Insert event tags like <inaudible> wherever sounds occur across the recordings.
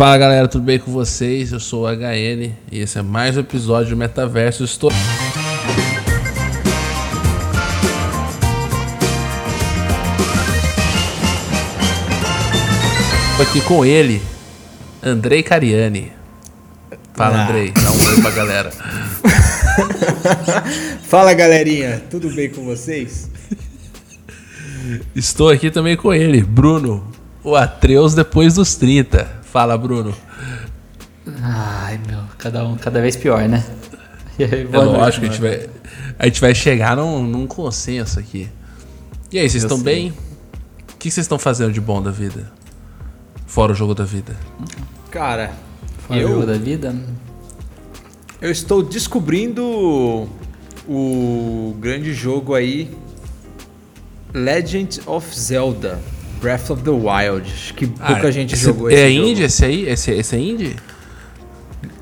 Fala galera, tudo bem com vocês? Eu sou o HN e esse é mais um episódio do Metaverso. Estou. Aqui com ele, Andrei Cariani. Fala, Ah. Andrei, dá um oi pra galera. <laughs> Fala galerinha, tudo bem com vocês? Estou aqui também com ele, Bruno, o Atreus depois dos 30. Fala, Bruno. Ai, meu, cada um, cada vez pior, né? E aí, É boa noite, lógico, a gente, vai, a gente vai chegar num, num consenso aqui. E aí, vocês Eu estão sei. bem? O que vocês estão fazendo de bom da vida? Fora o jogo da vida. Cara, Fora o jogo eu, da vida. eu estou descobrindo o grande jogo aí Legend of Zelda Breath of the Wild. Acho que pouca Ah, gente esse- jogou É esse jogo. indie esse aí? Esse, esse é indie?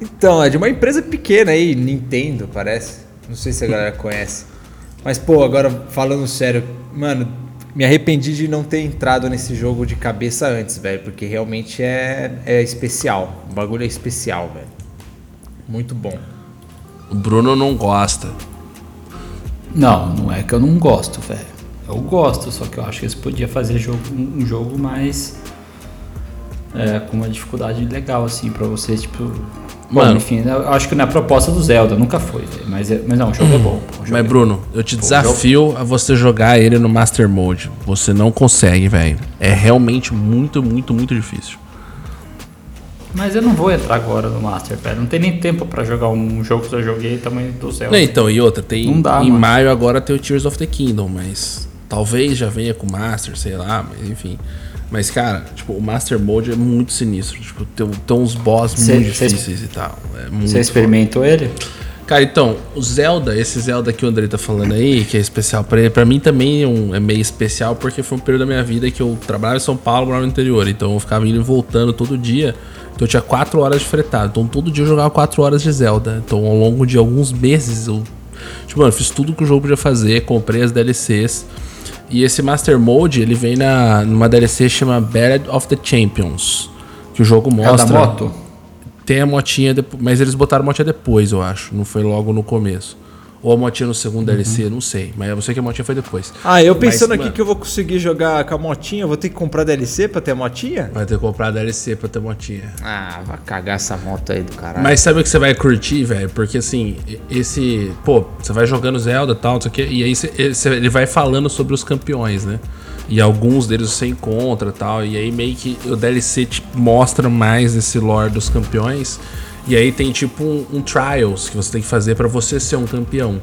Então, é de uma empresa pequena aí, Nintendo, parece. Não sei se a galera conhece. Mas, pô, agora falando sério, mano, me arrependi de não ter entrado nesse jogo de cabeça antes, velho. Porque realmente é, é especial. O bagulho é especial, velho. Muito bom. O Bruno não gosta. Não, não é que eu não gosto, velho. Eu gosto, só que eu acho que eles podiam fazer jogo, um um jogo mais. É, com uma dificuldade legal, assim, pra vocês, tipo. Bom, Mano. enfim, eu acho que não é a proposta do Zelda, nunca foi. Mas, é- mas não, o jogo é bom. jogo Mas, é Bruno, eu te Pô, desafio a você jogar ele no Master Mode. Você não consegue, velho. É realmente muito, muito, muito difícil. Mas eu não vou entrar agora no Master, velho. Não tem nem tempo pra jogar um jogo que eu joguei tamanho do Zelda. Não, então, e outra, tem. Não dá, em mano. maio agora tem o Tears of the Kingdom, mas talvez já venha com o Master, sei lá, mas enfim. Mas, cara, tipo, o Master Mode é muito sinistro. Tipo, tem, tem uns boss Cê- muito cê- difíceis e tal. É Você experimentou ele? Cara, então, o Zelda, esse Zelda que o André tá falando aí, que é especial pra ele, pra mim também é, um- é meio especial, porque foi um período da minha vida que eu trabalhava em São Paulo, morava no interior, então eu ficava indo e voltando todo dia, então eu tinha 4 horas de fretado, então todo dia eu jogava 4 horas de Zelda, então ao longo de alguns meses eu, tipo, mano, fiz tudo que o jogo podia fazer, comprei as DLCs, e esse Master Mode, ele vem na, numa DLC chama Battle of the Champions, que o jogo É mostra... da moto? Tem a motinha, mas eles botaram a motinha depois, eu acho. Não foi logo no começo. Ou a motinha no segundo DLC, não sei. Mas eu sei que a motinha foi depois. Ah, eu pensando Mas, aqui mano, que eu vou conseguir jogar com a motinha, eu vou ter que comprar DLC pra ter a motinha? Vai ter que comprar a DLC pra ter motinha. Ah, vai cagar essa moto aí do caralho. Mas sabe o que você vai curtir, velho? Porque assim, esse. Pô, você vai jogando Zelda e tal, não sei o quê, e aí você- ele vai falando sobre os campeões, né? E alguns deles você encontra e tal. E aí meio que o DLC te mostra mais esse lore dos campeões. E aí tem tipo um, um trials que você tem que fazer pra você ser um campeão.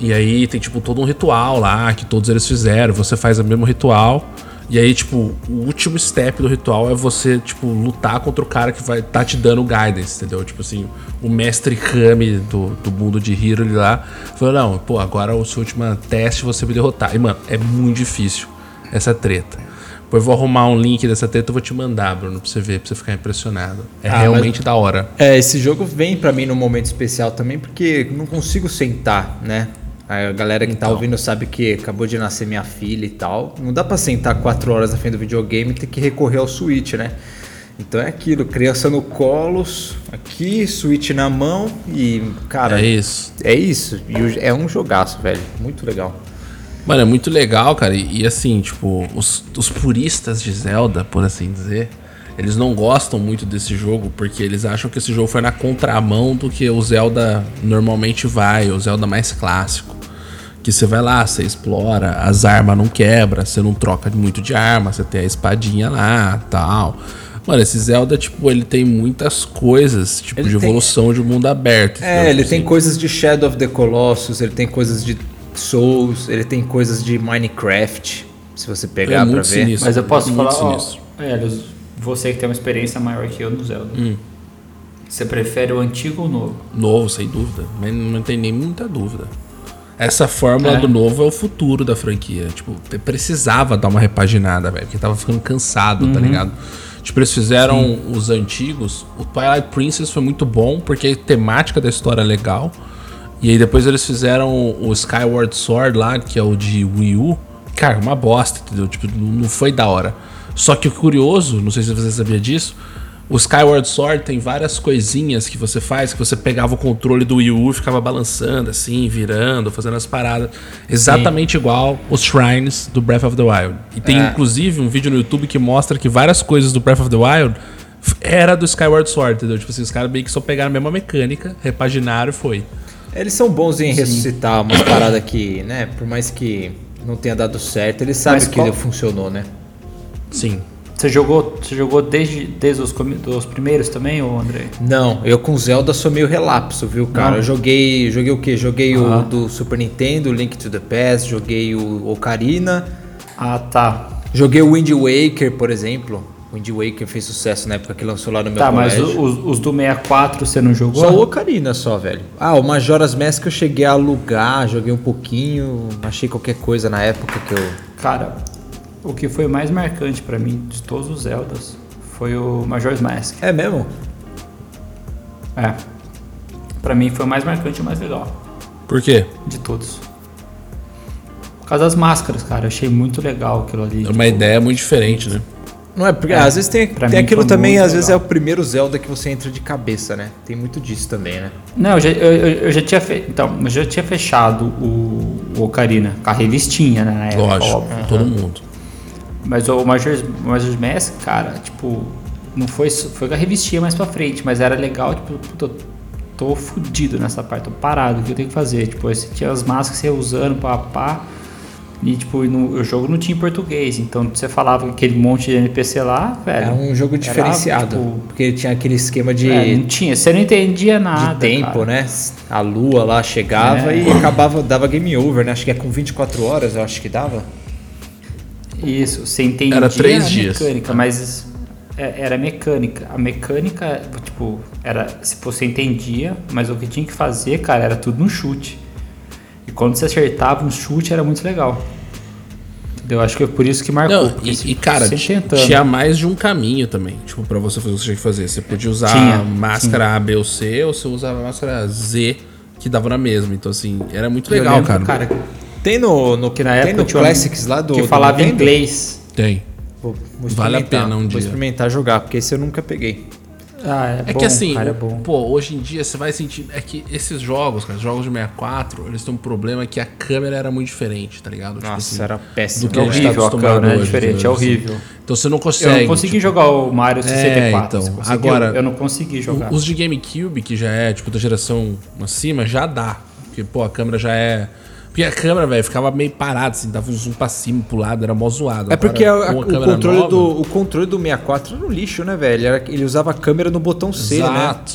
E aí tem tipo todo um ritual lá que todos eles fizeram. Você faz o mesmo ritual. E aí, tipo, o último step do ritual é você, tipo, lutar contra o cara que vai tá te dando guidance, entendeu? Tipo assim, o mestre Kami do, do mundo de Hero lá falou: Não, pô, agora o seu último teste você me derrotar. E, mano, é muito difícil essa treta. Depois eu vou arrumar um link dessa treta e vou te mandar, Bruno, pra você ver, pra você ficar impressionado. É Ah, realmente da hora. É, esse jogo vem pra mim num momento especial também, porque não consigo sentar, né? A galera que tá Então. ouvindo sabe que acabou de nascer minha filha e tal. Não dá pra sentar quatro horas na frente do videogame e ter que recorrer ao Switch, né? Então é aquilo, criança no colo, aqui, Switch na mão e, cara, É isso. é isso. E é um jogaço, velho. Muito legal. Mano, é muito legal, cara. E, e assim, tipo, os, os puristas de Zelda, por assim dizer, eles não gostam muito desse jogo porque eles acham que esse jogo foi na contramão do que o Zelda normalmente vai, o Zelda mais clássico. Que você vai lá, você explora, as armas não quebra, você não troca muito de arma, você tem a espadinha lá tal. Mano, esse Zelda, tipo, ele tem muitas coisas, tipo, Ele de tem- evolução de mundo aberto. É, ele Tipo tem assim, coisas de Shadow of the Colossus, ele tem coisas de Souls, ele tem coisas de Minecraft, se você pegar É pra ver. sinistro. Mas eu posso Muito falar, ó, é, você que tem uma experiência maior que eu no Zelda. Você prefere o antigo ou o novo? Novo, sem dúvida. Mas não tem nem muita dúvida. Essa fórmula É. do novo é o futuro da franquia. Tipo, precisava dar uma repaginada, velho. Porque tava ficando cansado, tá ligado? Tipo, eles fizeram os antigos. O Twilight Princess foi muito bom, porque a temática da história é legal. E aí depois eles fizeram o Skyward Sword lá, que é o de Wii U. Cara, uma bosta, entendeu? Tipo, não foi da hora. Só que o curioso, não sei se você sabia disso, O Skyward Sword tem várias coisinhas que você faz, que você pegava o controle do Wii U e ficava balançando assim, virando, fazendo as paradas. Exatamente igual os shrines do Breath of the Wild. E tem É. inclusive um vídeo no YouTube que mostra que várias coisas do Breath of the Wild era do Skyward Sword, entendeu? Tipo assim, os caras meio que só pegaram a mesma mecânica, repaginaram e foi. Eles são bons em ressuscitar umas paradas que, né, por mais que não tenha dado certo, eles sabem Mas que qual- funcionou, né? Sim. Você jogou, você jogou desde, desde os, primeiros também, ô André? Não, eu com Zelda sou meio relapso, viu, cara? Não. Eu joguei, joguei o quê? Joguei o do Super Nintendo, Link to the Past, joguei o Ocarina, Ah, tá. joguei o Wind Waker, por exemplo. O Wind Waker fez sucesso na época que lançou lá no meu Tá, mas colégio. o- os, os do 64 você não jogou? Só o Ocarina só, velho. Ah, o Majora's Mask eu cheguei a alugar, joguei um pouquinho, achei qualquer coisa na época que eu... Cara, o que foi mais marcante pra mim de todos os Zeldas foi o Majora's Mask. É mesmo? É. Pra mim foi o mais marcante e o mais legal Por quê? de todos. Por causa das máscaras, cara. Eu achei muito legal aquilo ali. É uma tipo, ideia muito diferente, né? Não é, porque É, às vezes tem, tem aquilo também, às vezes é o primeiro Zelda que você entra de cabeça, né? Tem muito disso também, né? Não, eu já, eu, eu- já tinha fe... então, eu já tinha fechado o, o Ocarina com a revistinha, né? Na época, Lógico, óbvio. todo mundo. Mas o Majora's, Majora's Mask, cara, tipo, não foi, foi com a revistinha mais pra frente, mas era legal, tipo, puta, eu tô fudido nessa parte, tô parado, o que eu tenho que fazer? Tipo, você tinha as máscaras que você ia usando, pá, pá, e tipo, no, o jogo não tinha em português, então você falava aquele monte de NPC lá, velho. Era um jogo era, diferenciado, tipo, porque tinha aquele esquema de, é, não tinha, você não entendia de nada. tempo, cara. né? A lua lá chegava É. e acabava, dava game over, né? Acho que é com 24 horas, eu acho que dava. Isso, você entendia Era três a dias. mecânica, mas é- era mecânica. A mecânica, tipo, era se você entendia, mas o que tinha que fazer, cara, era tudo no chute. Quando você acertava um chute era muito legal. Entendeu? Acho que é por isso que marcou. Não, e, e, cara, tinha mais de um caminho também, tipo, pra você fazer o que você tinha que fazer. Você podia usar Tinha, máscara A, B ou C, ou você usava máscara Z, que dava na mesma. Então, assim, era muito Eu legal, lembro, cara. Tem no, no, que na tem época no tinha um Classics lá do que do falava Nintendo? inglês. Tem. Vou, vou Vale a pena um Vou dia. experimentar jogar, porque esse eu nunca peguei. Ah, é, É bom, que assim, cara, é bom. pô, hoje em dia você vai sentir. É que esses jogos, cara, os jogos de 64, eles têm um problema que a câmera era muito diferente, tá ligado? Tipo Nossa, assim, era péssimo. do que a É gente tá horrível a câmera, é hoje, diferente, é entendeu? horrível. Então você não Eu consegue. não consegui tipo, jogar o Mario 64. então, você conseguiu? agora- Eu não consegui jogar. Os de GameCube, que já é, tipo, da geração acima, já dá. Porque, pô, a câmera já é. Porque a câmera, velho, ficava meio parada, assim, dava um zoom pra cima, pro lado, era mó zoado. É porque Agora, a- com o, câmera controle nova- do, o controle do 64 era um lixo, né, velho? Ele usava a câmera no botão C, né? Exato.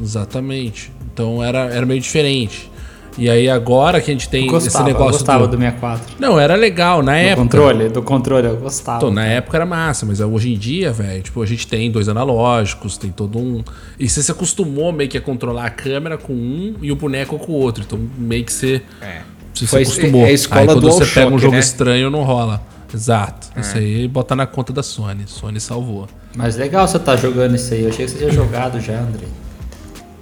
Exatamente. Então era, era meio diferente. E aí agora que a gente tem Eu gostava, esse eu negócio gostava do... do 64. Não, era legal na Do época. controle, do controle, eu gostava. Então, na época era massa, mas hoje em dia, velho, tipo, a gente tem dois analógicos, tem todo um. E você se acostumou meio que a controlar a câmera com um e o boneco com o outro. Então, meio que você. É. Você Foi- se acostumou. é a escola aí quando do você pega um jogo né? estranho, não rola. Exato. Isso aí bota na conta da Sony. Sony salvou. Mas legal você tá jogando isso aí. Eu achei que você tinha jogado já, André.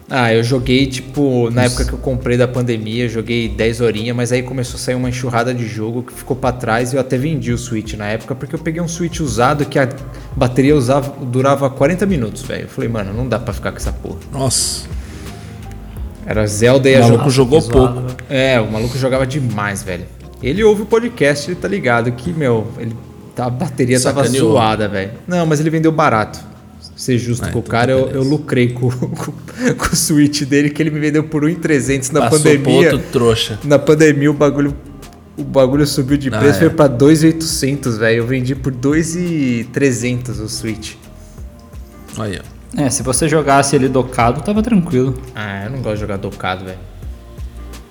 Ah, eu joguei, tipo, na época que eu comprei da pandemia, eu joguei 10 horinhas, mas aí começou a sair uma enxurrada de jogo que ficou pra trás e eu até vendi o Switch na época, porque eu peguei um Switch usado que a bateria usava, durava 40 minutos, velho. Eu falei, mano, não dá pra ficar com essa porra. Nossa. Era Zelda e O a maluco jo- jogou zoado, pouco. né? É, o maluco jogava demais, velho. Ele ouve o podcast, ele tá ligado que, meu, ele, a bateria tava Sacaneou. zoada, velho. Não, mas ele vendeu barato. Ser justo Ah, com o então cara, tá eu, eu lucrei com, <laughs> com, com o Switch dele, que ele me vendeu por 1,300 na Passou pandemia. outro trouxa. Na pandemia o bagulho o bagulho subiu de Ah, preço, é. foi pra 2,800, velho. Eu vendi por 2,300 o Switch. Aí, ó. É, se você jogasse ele docado, tava tranquilo. Ah, eu não gosto de jogar docado, velho.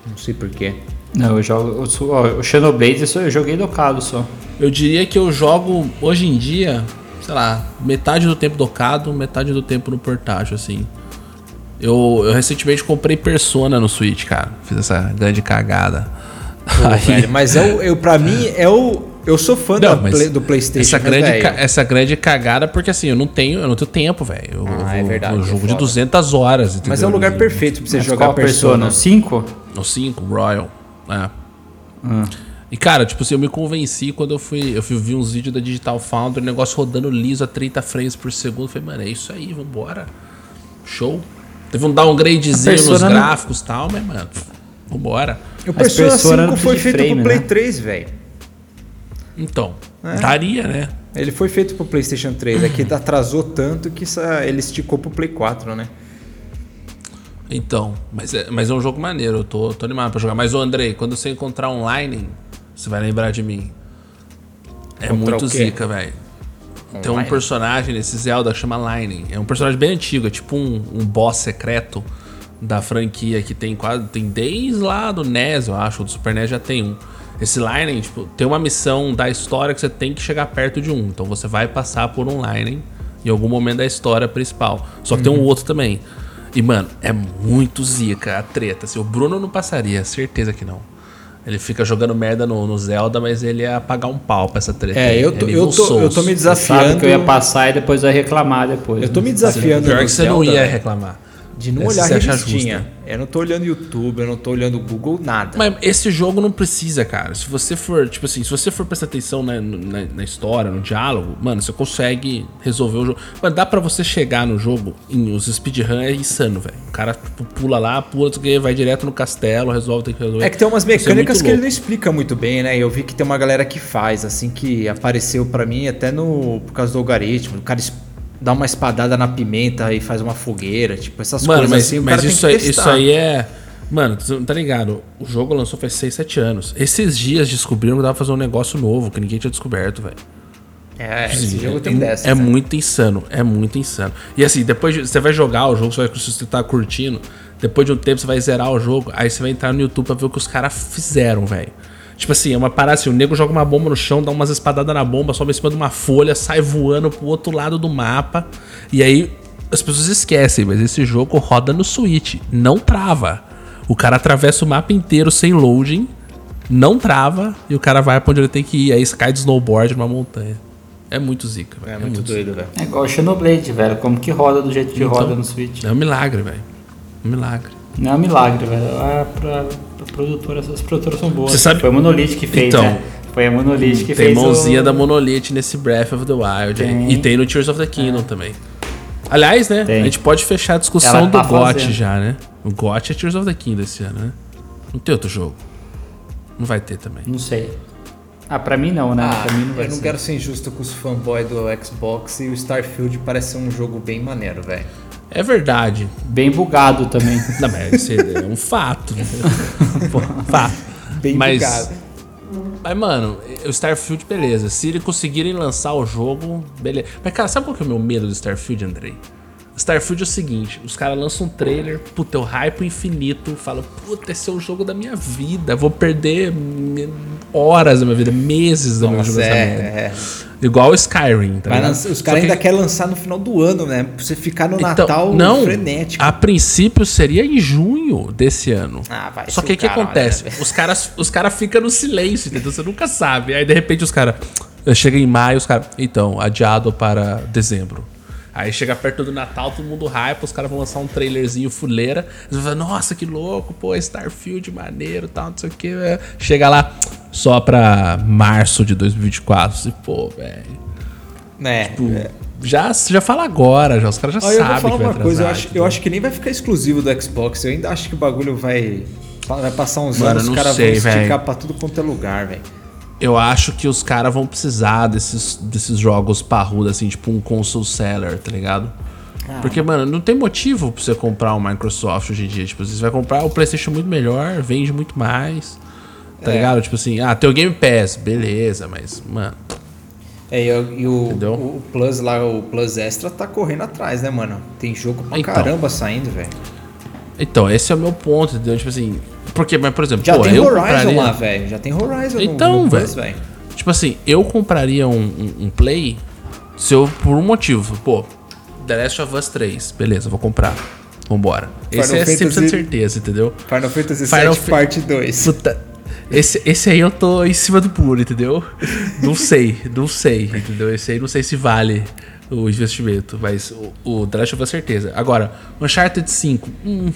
Não sei porquê. Não, eu jogo. Ó, o Xenoblade eu joguei docado só. Eu diria que eu jogo hoje em dia, sei lá, metade do tempo docado, metade do tempo no portátil, assim. Eu, eu recentemente comprei Persona no Switch, cara. Fiz essa grande cagada. Pô, <laughs> Aí- velho, mas é o, eu, pra mim é o. Eu sou fã Não, Play- do PlayStation. essa mas, grande, ca- essa grande cagada, porque assim, eu não tenho, eu não tenho tempo, velho. Eu, Ah, eu é verdade, Eu é jogo de foda. 200 horas, Mas é o entendeu? lugar No- perfeito pra você Mas jogar qual Persona. Persona? 5? No 5, Royal. É. Ah. E, cara, tipo assim, eu me convenci quando eu fui. Eu fui ver uns vídeos da Digital Foundry, o negócio rodando liso a 30 frames por segundo. Eu falei, mano, é isso aí, vambora. Show. Teve um downgradezinho nos não- gráficos e tal, mas, mano, vambora. O Persona Persona 5 foi de feito frame, pro Play né? 3, velho. Então, É. daria, né? Ele foi feito pro PlayStation 3, é que <clears throat> atrasou tanto que ele esticou pro Play 4, né? Então, mas é, mas é um jogo maneiro, eu tô, tô animado pra jogar. Mas, ô Andrei, quando você encontrar online, você vai lembrar de mim. É Encontrar muito zica, velho. Tem um personagem nesse Zelda que chama Lightning. É um personagem bem antigo, é tipo um, um boss secreto da franquia que tem quase. Tem desde lá do NES, eu acho, do Super NES já tem um. Esse Lightning, tipo, tem uma missão da história que você tem que chegar perto de um. Então você vai passar por um Lightning em algum momento da história principal. Só que tem um outro também. E, mano, é muito zica a treta. Assim, o Bruno não passaria, certeza que não. Ele fica jogando merda no, no Zelda, mas ele ia pagar um pau pra essa treta. É, aí. eu tô, eu tô, eu tô me Você sabe desafiando. que eu ia passar e depois ia reclamar depois. Eu tô né? me desafiando. Pior no que você não Zelda, ia velho, reclamar. De não Essa olhar você acha revistinha. justa. Eu não tô olhando YouTube, eu não tô olhando Google, nada. Mas esse jogo não precisa, cara. Se você for, tipo assim, se você for prestar atenção na, na, na história, no diálogo, mano, você consegue resolver o jogo. Mano, dá pra você chegar no jogo, em, os speedrun é insano, velho. O cara tipo, pula lá, pula, vai direto no castelo, resolve, tem que resolver. É que tem umas é mecânicas muito que ele não explica muito bem, né? Eu vi que tem uma galera que faz, assim, que apareceu pra mim até no por causa do algoritmo. O cara es- dá uma espadada na pimenta e faz uma fogueira, tipo, essas Mano, coisas mas, assim. Mas isso, aí, isso aí é. Mano, tá ligado? O jogo lançou faz 6, 7 anos. Esses dias descobriram que dava pra fazer um negócio novo que ninguém tinha descoberto, velho. É, esse Sim, jogo é, tem é, dessas. É né? muito insano, é muito insano. E assim, depois de, você vai jogar o jogo, você vai, se você tá curtindo, depois de um tempo você vai zerar o jogo, aí você vai entrar no YouTube pra ver o que os caras fizeram, velho. Tipo assim, é uma parada assim, o nego joga uma bomba no chão, dá umas espadadas na bomba, sobe em cima de uma folha, sai voando pro outro lado do mapa. E aí as pessoas esquecem, mas esse jogo roda no Switch, não trava. O cara atravessa o mapa inteiro sem loading, não trava, e o cara vai pra onde ele tem que ir. Aí cai de snowboard numa montanha. É muito zica, velho. É muito doido, velho. É igual o Xenoblade, velho. Como que roda do jeito que Então. roda no Switch? É um milagre, velho. Um milagre. Não é um milagre, velho. Pra, pra produtora, essas produtoras são boas. Você sabe- Foi a Monolith que fez, Então. né? Foi a Monolith que tem fez. mãozinha o... da Monolith nesse Breath of the Wild. aí. Tem. E tem no Tears of the Kingdom também. Aliás, né? Tem. A gente pode fechar a discussão Ela do tá GOT fazendo. já, né? O GOT é Tears of the Kingdom esse ano, né? Não tem outro jogo. Não vai ter também. Não sei. Ah, pra mim não, né? Ah, pra mim não vai eu não ser. quero ser injusto com os fanboys do Xbox e o Starfield parece ser um jogo bem maneiro, velho. É verdade. Bem bugado também. <laughs> Não, mas é um fato. né? <laughs> Pô, fato. Bem mas, bugado. Mas, mano, o Starfield, beleza. Se eles conseguirem lançar o jogo, beleza. Mas, cara, sabe qual que é o meu medo do Starfield, Andrei? Starfield é o seguinte: os caras lançam um trailer, puta, eu hype infinito, falo, puta, esse é o jogo da minha vida, vou perder horas da minha vida, meses da minha vida. Nossa, nessa merda. é, é. Igual o Skyrim, tá ligado? os caras que- ainda querem lançar no final do ano, né? Pra você ficar no Então, Natal não, frenético. A princípio seria em junho desse ano. Ah, vai Só que o que acontece? né? Os caras os cara ficam no silêncio, entendeu? Você nunca sabe. Aí de repente os caras. Chega em maio, os caras. Então, adiado para dezembro. Aí chega perto do Natal, todo mundo hype, os caras vão lançar um trailerzinho fuleira. Você vai falar, nossa, que louco, pô, Starfield maneiro tal, não sei o que. Chega lá só pra março de 2024. Você, pô, velho. É, Tipo, é. já, já fala agora, já. Os caras já Olha, eu sabem vou falar que vai uma coisa, eu acho, eu acho que nem vai ficar exclusivo do Xbox. Eu ainda acho que o bagulho vai. Vai passar uns Mano, anos, os caras vão esticar velho. pra tudo quanto é lugar, velho. Eu acho que os caras vão precisar desses, desses jogos parrudos, assim, tipo um console seller, tá ligado? Ah. Porque, mano, não tem motivo pra você comprar um Microsoft hoje em dia. Tipo, você vai comprar o PlayStation muito melhor, vende muito mais. Tá É. ligado? Tipo assim, ah, tem o Game Pass, beleza, mas, mano. É, e, o- e o, Entendeu? o Plus lá, o Plus Extra tá correndo atrás, né, mano? Tem jogo pra Então. caramba saindo, velho. Então, esse é o meu ponto, entendeu? Tipo assim. Porque, mas, por exemplo, Já pô, tem eu Horizon compraria... lá, velho. Já tem Horizon Então, velho. Tipo assim, eu compraria um, um- um Play se eu, por um motivo. Pô, The Last of Us 3, beleza, vou comprar. Vambora. Esse Final é 100% Fantasy- certeza, entendeu? Final Fantasy Final VII Fa- Parte 2. Puta, esse, esse aí eu tô em cima do puro, entendeu? Não sei, não sei, entendeu? Esse aí não sei se vale o investimento, mas o, o The Last of Us certeza. Agora, Uncharted 5, hum,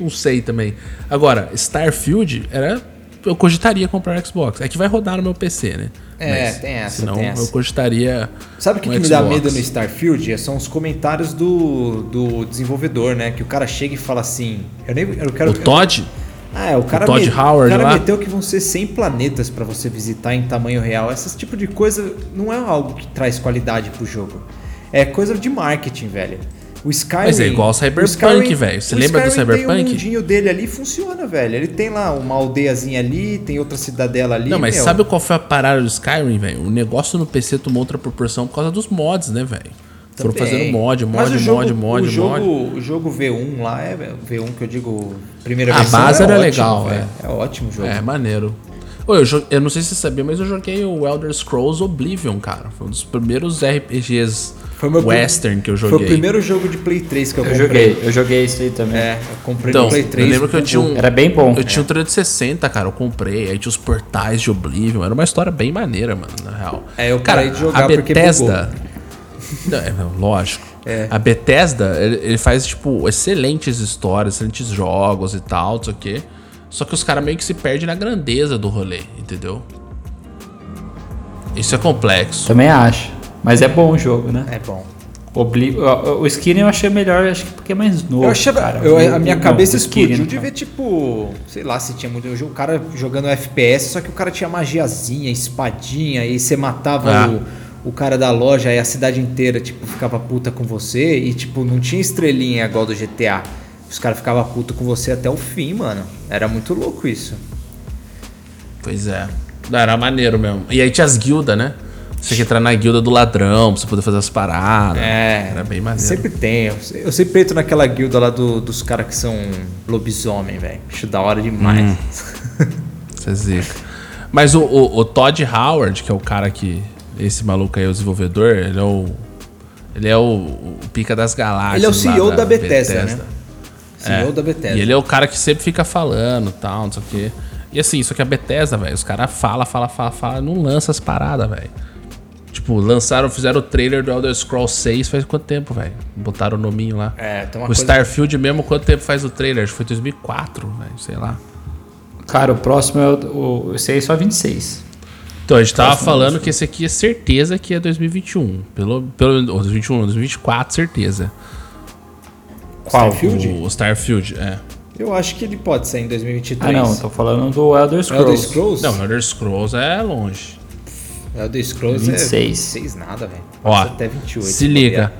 não sei também. Agora, Starfield era eu cogitaria comprar o Xbox. É que vai rodar no meu PC, né? É, tem essa, Senão tem essa. eu cogitaria. Sabe o que, um que me dá medo no Starfield? São os comentários do, do desenvolvedor, né? Que o cara chega e fala assim. Eu nem. Eu quero, O Todd? Ah, é, o cara, Todd Howard o cara lá? meteu que vão ser 100 planetas pra você visitar em tamanho real. Esse tipo de coisa não é algo que traz qualidade pro jogo. É coisa de marketing, velho. O Skyrim, Mas é igual ao Cyberpunk, velho. Você lembra do Skyrim Tem Cyberpunk? o mundinho dele ali funciona, velho. Ele tem lá uma aldeiazinha ali, tem outra cidadela ali. Não, mas meu. sabe qual foi a parada do Skyrim, velho? O negócio no PC tomou outra proporção por causa dos mods, né, velho? Foram fazendo mod, mod, o jogo, mod, mod, o jogo, mod. O jogo V1 lá é V1 que eu digo primeira A versão. base é era ótimo, legal, velho. é. É ótimo o jogo. É, maneiro. Eu, eu não sei se você sabia, mas eu joguei o Elder Scrolls Oblivion, cara. Foi um dos primeiros RPGs Foi meu western que eu Foi joguei. o primeiro jogo de Play 3 que eu, Eu comprei. joguei, eu joguei isso aí também. É, eu comprei Então, no Play 3. eu lembro que eu tinha um... Era bem bom. Eu tinha um 360, cara, eu comprei. Aí tinha os portais de Oblivion. Era uma história bem maneira, mano, na real. É, eu cara, parei de jogar a porque Bethesda... <laughs> Não, é, não, lógico. É. A Bethesda, ele, ele faz, tipo, excelentes histórias, excelentes jogos e tal, não sei o quê. Só que os caras meio que se perdem na grandeza do rolê, entendeu? Isso é complexo. Também acho. Mas é bom o jogo, né? É bom. Obli... O, Skyrim eu achei melhor, acho que porque é mais novo. Eu achava, cara. eu- a minha cabeça explodiu de ver, tipo, sei lá se tinha muito. O cara jogando FPS, só que o cara tinha magiazinha, espadinha, e você matava Ah. o, o cara da loja, aí a cidade inteira, tipo, ficava puta com você, e, tipo, não tinha estrelinha igual do GTA. Os caras ficavam puto com você até o fim, mano. Era muito louco isso. Pois é. Não, Era maneiro mesmo. E aí tinha as guildas, né? Você tinha que entrar na guilda do ladrão pra você poder fazer as paradas. É. Era bem maneiro. Sempre tem. Eu, sempre entro naquela guilda lá do- dos caras que são lobisomem, velho. Acho da hora demais. <laughs> Você é zica. Mas o, o, o Todd Howard, que é o cara que. Esse maluco aí, é o desenvolvedor, ele é o. Ele é o, o pica das galáxias. Ele é o CEO da Bethesda, né? CEO É. da Bethesda. E ele é o cara que sempre fica falando tal, não sei o quê. E assim, só que a Bethesda, velho, os caras falam, falam, falam, falam, não lança as paradas, velho. Tipo, lançaram, fizeram o trailer do Elder Scrolls 6 faz quanto tempo, velho? Botaram o nominho lá. É, tem uma o coisa- Starfield mesmo, quanto tempo faz o trailer? Acho que foi 2004, velho, sei lá. Cara, o próximo é o. o esse aí é só 26. Então, a gente tava falando que esse aqui é certeza que é 2021. Pelo, pelo ou 2021, 2024, certeza. Qual? Starfield? O, o Starfield, é. Eu acho que ele pode sair em 2023. Ah, não, tô falando do Elder Scrolls. Elder Scrolls? Não, Elder Scrolls é longe. Elder Scrolls 26. é 26 nada, velho. Ó, até 28. se liga.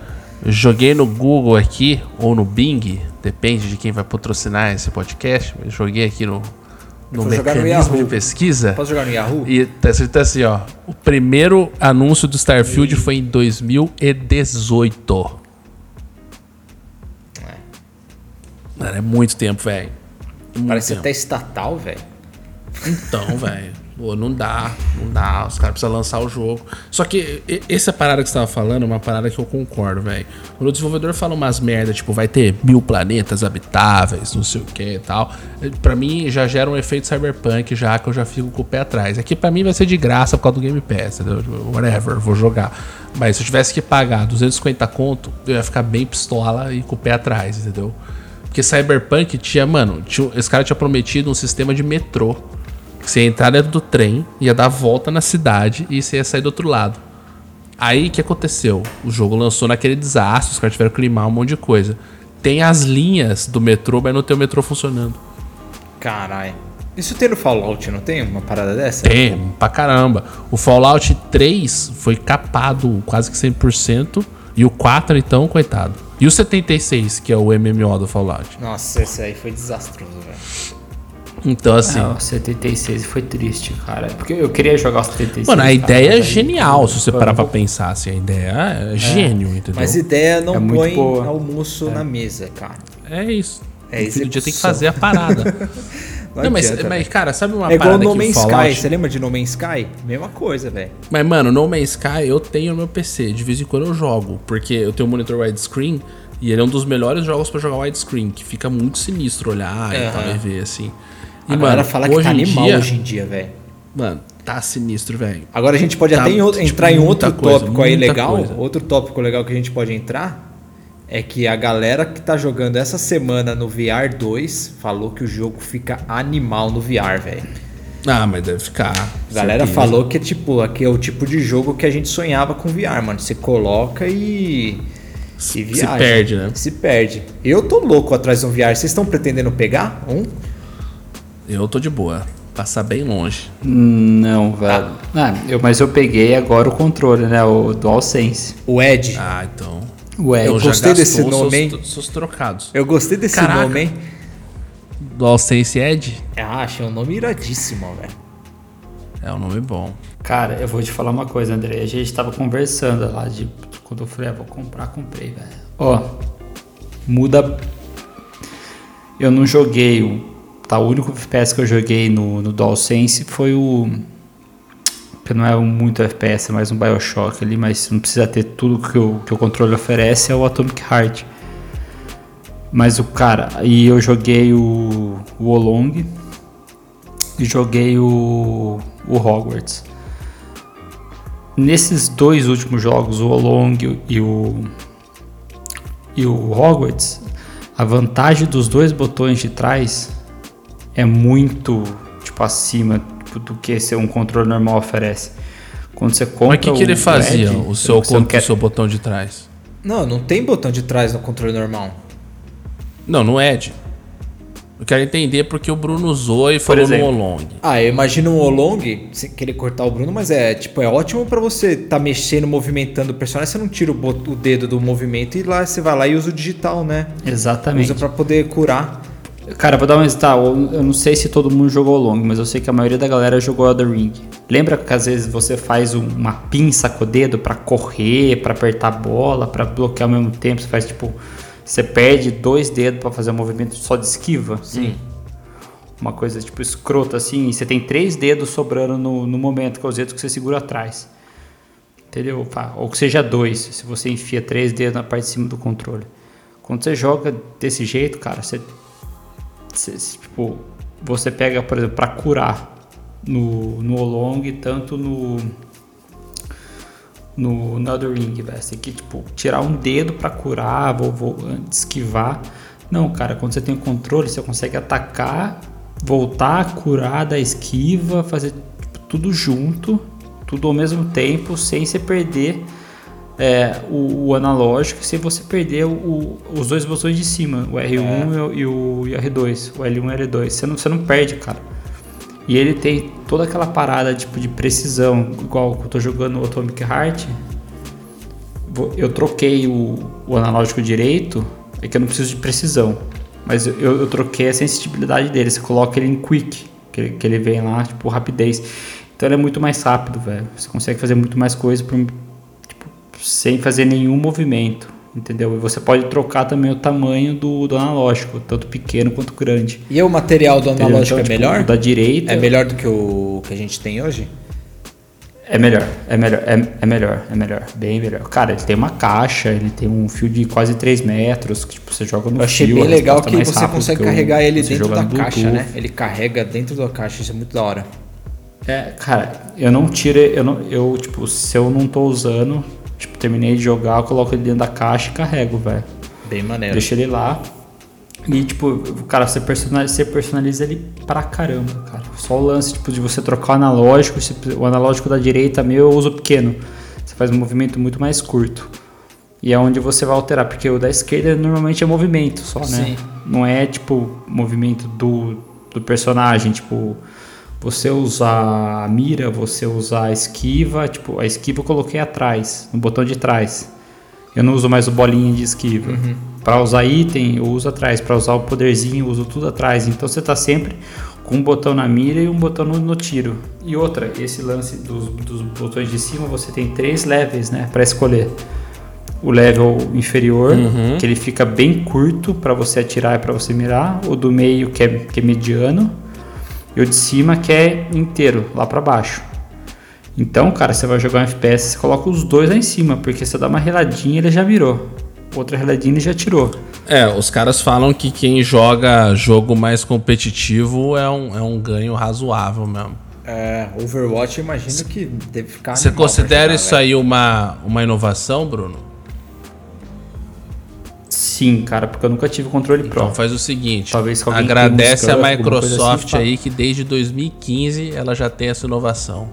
Eu Joguei no Google aqui, ou no Bing, depende de quem vai patrocinar esse podcast. mas Joguei aqui no, no jogar no mecanismo de pesquisa. Posso jogar no Yahoo? E tá escrito assim, ó. O primeiro anúncio do Starfield foi em 2018. Mano, é muito tempo, velho. Parece tempo. até estatal, velho. Então, <laughs> velho. Pô, não dá, não dá. Os caras precisam lançar o jogo. Só que essa parada que você tava falando é uma parada que eu concordo, velho. Quando o desenvolvedor fala umas merda, tipo, vai ter mil planetas habitáveis, não sei o que e tal. eh, Pra mim já gera um efeito cyberpunk, já que eu já fico com o pé atrás. Aqui pra mim vai ser de graça por causa do Game Pass, entendeu? Tipo, Whatever, vou jogar. Mas se eu tivesse que pagar 250 conto, eu ia ficar bem pistola e com o pé atrás, entendeu? Porque Cyberpunk tinha, mano, tinha, esse cara tinha prometido um sistema de metrô. Você ia entrar dentro do trem, ia dar volta na cidade e você ia sair do outro lado. Aí o que aconteceu? O jogo lançou naquele desastre, os caras tiveram que limar um monte de coisa. Tem as linhas do metrô, mas não tem o metrô funcionando. Caralho. Isso tem no Fallout, não tem uma parada dessa? Tem, pra caramba. O Fallout 3 foi capado quase que 100%. E o 4, então, coitado. E o 76, que é o MMO do Fallout. Nossa, esse aí foi desastroso, velho. Então, assim. Não, o 76 foi triste, cara. Porque eu queria jogar o 76. Mano, a cara, ideia é mas aí, genial, se você parar um pra pouco- pensar assim. A ideia é gênio, entendeu? Mas ideia não É põe almoço na mesa, cara. É isso. É no fim do dia tem que fazer a parada. <laughs> Não, Não, mas, mas, cara, sabe uma É igual parada No que Man's Fallout... Sky. Você lembra de No Man's Sky? Mesma coisa, velho. Mas, mano, No Man's Sky eu tenho no meu PC. De vez em quando eu jogo. Porque eu tenho um monitor widescreen e ele é um dos melhores jogos pra jogar widescreen. Que fica muito sinistro olhar e tal e ver, assim. E, A galera fala que tá animal dia, hoje em dia, velho. Mano, tá sinistro, velho. Agora a gente pode Tá, até em outro- tipo, entrar em outro coisa, tópico aí legal. coisa. Outro tópico legal que a gente pode entrar é que a galera que tá jogando essa semana no VR 2 falou que o jogo fica animal no VR, velho. Ah, mas deve ficar. A galera certeza. falou que é tipo, aqui é o tipo de jogo que a gente sonhava com VR, mano. Você coloca e. Se viaja. perde, né? Se perde. Eu tô louco atrás de um VR. Vocês estão pretendendo pegar um? Eu tô de boa. Passar bem longe. Não, velho. Ah, eu, mas eu peguei agora o controle, né? O DualSense. O Ed. Ah, então. Ué, Eu Então já gostei desse nome, seus, hein? seus trocados. Eu gostei desse Caraca. nome, hein? DualSense Edge Ah, achei um nome iradíssimo, velho. é um nome bom. Cara, eu vou te falar uma coisa, André. A gente tava conversando lá de quando eu falei, ah, vou comprar, comprei, velho. Ó, muda. Eu não joguei o. Tá, o único FPS que eu joguei no, no DualSense foi o. Que não é muito FPS, é mais um Bioshock ali, mas não precisa ter tudo que o, que o controle oferece, é o Atomic Heart. Mas o cara, e eu joguei o, o Olong e joguei o, o Hogwarts. Nesses dois últimos jogos, o Olong e o, e o Hogwarts, a vantagem dos dois botões de trás é muito tipo, acima tipo, do que ser um controle normal oferece. Quando você compra Mas o que, que ele fazia, o seu, con- quer- o seu botão de trás? Não, não tem botão de trás no controle normal. Não, no Edge. Eu quero entender porque o Bruno usou e falou exemplo. no Olong. Ah, eu imagino um Olong, sem querer cortar o Bruno, mas é tipo, é ótimo pra você tá mexendo, movimentando o personagem, você não tira o, o dedo do movimento e lá você vai lá e usa o digital, né? Exatamente. Usa pra poder curar. Cara, vou dar um exemplo. Eu não sei se todo mundo jogou Long, mas eu sei que a maioria da galera jogou Elden Ring. Lembra que às vezes você faz um- uma pinça com o dedo pra correr, pra apertar a bola, pra bloquear ao mesmo tempo? Você faz tipo. Você perde dois dedos pra fazer um movimento só de esquiva? Sim. Uma coisa tipo escrota assim. E você tem três dedos sobrando no, no momento, que é os dedos que você segura atrás. Entendeu? Ou que seja dois, se você enfia três dedos na parte de cima do controle. Quando você joga desse jeito, cara, você Cê- cê, tipo, você pega, por exemplo, para curar no, no Olong, tanto no no, no Ring, velho. Você tem que, tipo, tirar um dedo para curar, vou, vou esquivar. Não, cara, quando você tem o controle, você consegue atacar, voltar, curar, dar esquiva, fazer tipo, tudo junto, tudo ao mesmo tempo, sem você perder é, o, o analógico, sem você perder o- os dois botões de cima, o R1 e, o, e o- e o R2, o L1 e o L2. Você não, você não perde, cara. E ele tem toda aquela parada tipo de precisão, igual que eu tô jogando o Atomic Heart. Eu troquei o, o analógico direito, é que eu não preciso de precisão. Mas eu, eu troquei a sensibilidade dele. Você coloca ele em quick, que ele, que ele vem lá, tipo, rapidez. Então ele é muito mais rápido, velho. Você consegue fazer muito mais coisa por, sem fazer nenhum movimento. Entendeu? E você pode trocar também o tamanho do, do analógico, tanto pequeno quanto grande. E o material do Entendeu? analógico Então, é melhor? o da direita É melhor do que o que a gente tem hoje? É melhor, é melhor, é, é melhor, é melhor, bem melhor. Cara, ele tem uma caixa, ele tem um fio de quase 3 metros, que tipo, você joga no Eu achei fio, bem legal que é você consegue que carregar ele dentro da caixa, Bluetooth. né? Ele carrega dentro da caixa, isso é muito da hora. É, cara, eu não tiro, eu não, eu tipo, se eu não tô usando, tipo, terminei de jogar, eu coloco ele dentro da caixa e carrego, velho. Bem maneiro. Deixa ele lá. E, tipo, cara, você personaliza, você personaliza ele pra caramba, cara. Só o lance, tipo, de você trocar o analógico. O analógico da direita meu eu uso pequeno. Você faz um movimento muito mais curto. E é onde você vai alterar, porque o da esquerda normalmente é movimento só, né? Sim. Não é, tipo, movimento do, do personagem, tipo... Você usar a mira, você usar a esquiva, tipo, a esquiva eu coloquei atrás, no botão de trás. Eu não uso mais o bolinha de esquiva. Para usar item, eu uso atrás. Para usar o poderzinho, eu uso tudo atrás. Então você tá sempre com um botão na mira e um botão no, no tiro. E outra, esse lance dos, dos botões de cima, você tem três levels, né, para escolher. O level inferior, que ele fica bem curto para você atirar e para você mirar. O do meio, que é, que é mediano. E o de cima, que é inteiro, lá para baixo. Então, cara, você vai jogar um FPS, você coloca os dois lá em cima, porque você dá uma reladinha ele já virou. Outra reladinha ele já tirou. É, os caras falam que quem joga jogo mais competitivo é um, é um ganho razoável mesmo. É, Overwatch eu imagino que deve ficar. Você considera jogar, isso velho. aí uma, uma inovação, Bruno? Sim, cara, porque eu nunca tive controle Pro. Então faz o seguinte, Talvez que alguém agradece a coisa Microsoft assim, aí que desde 2015 ela já tem essa inovação.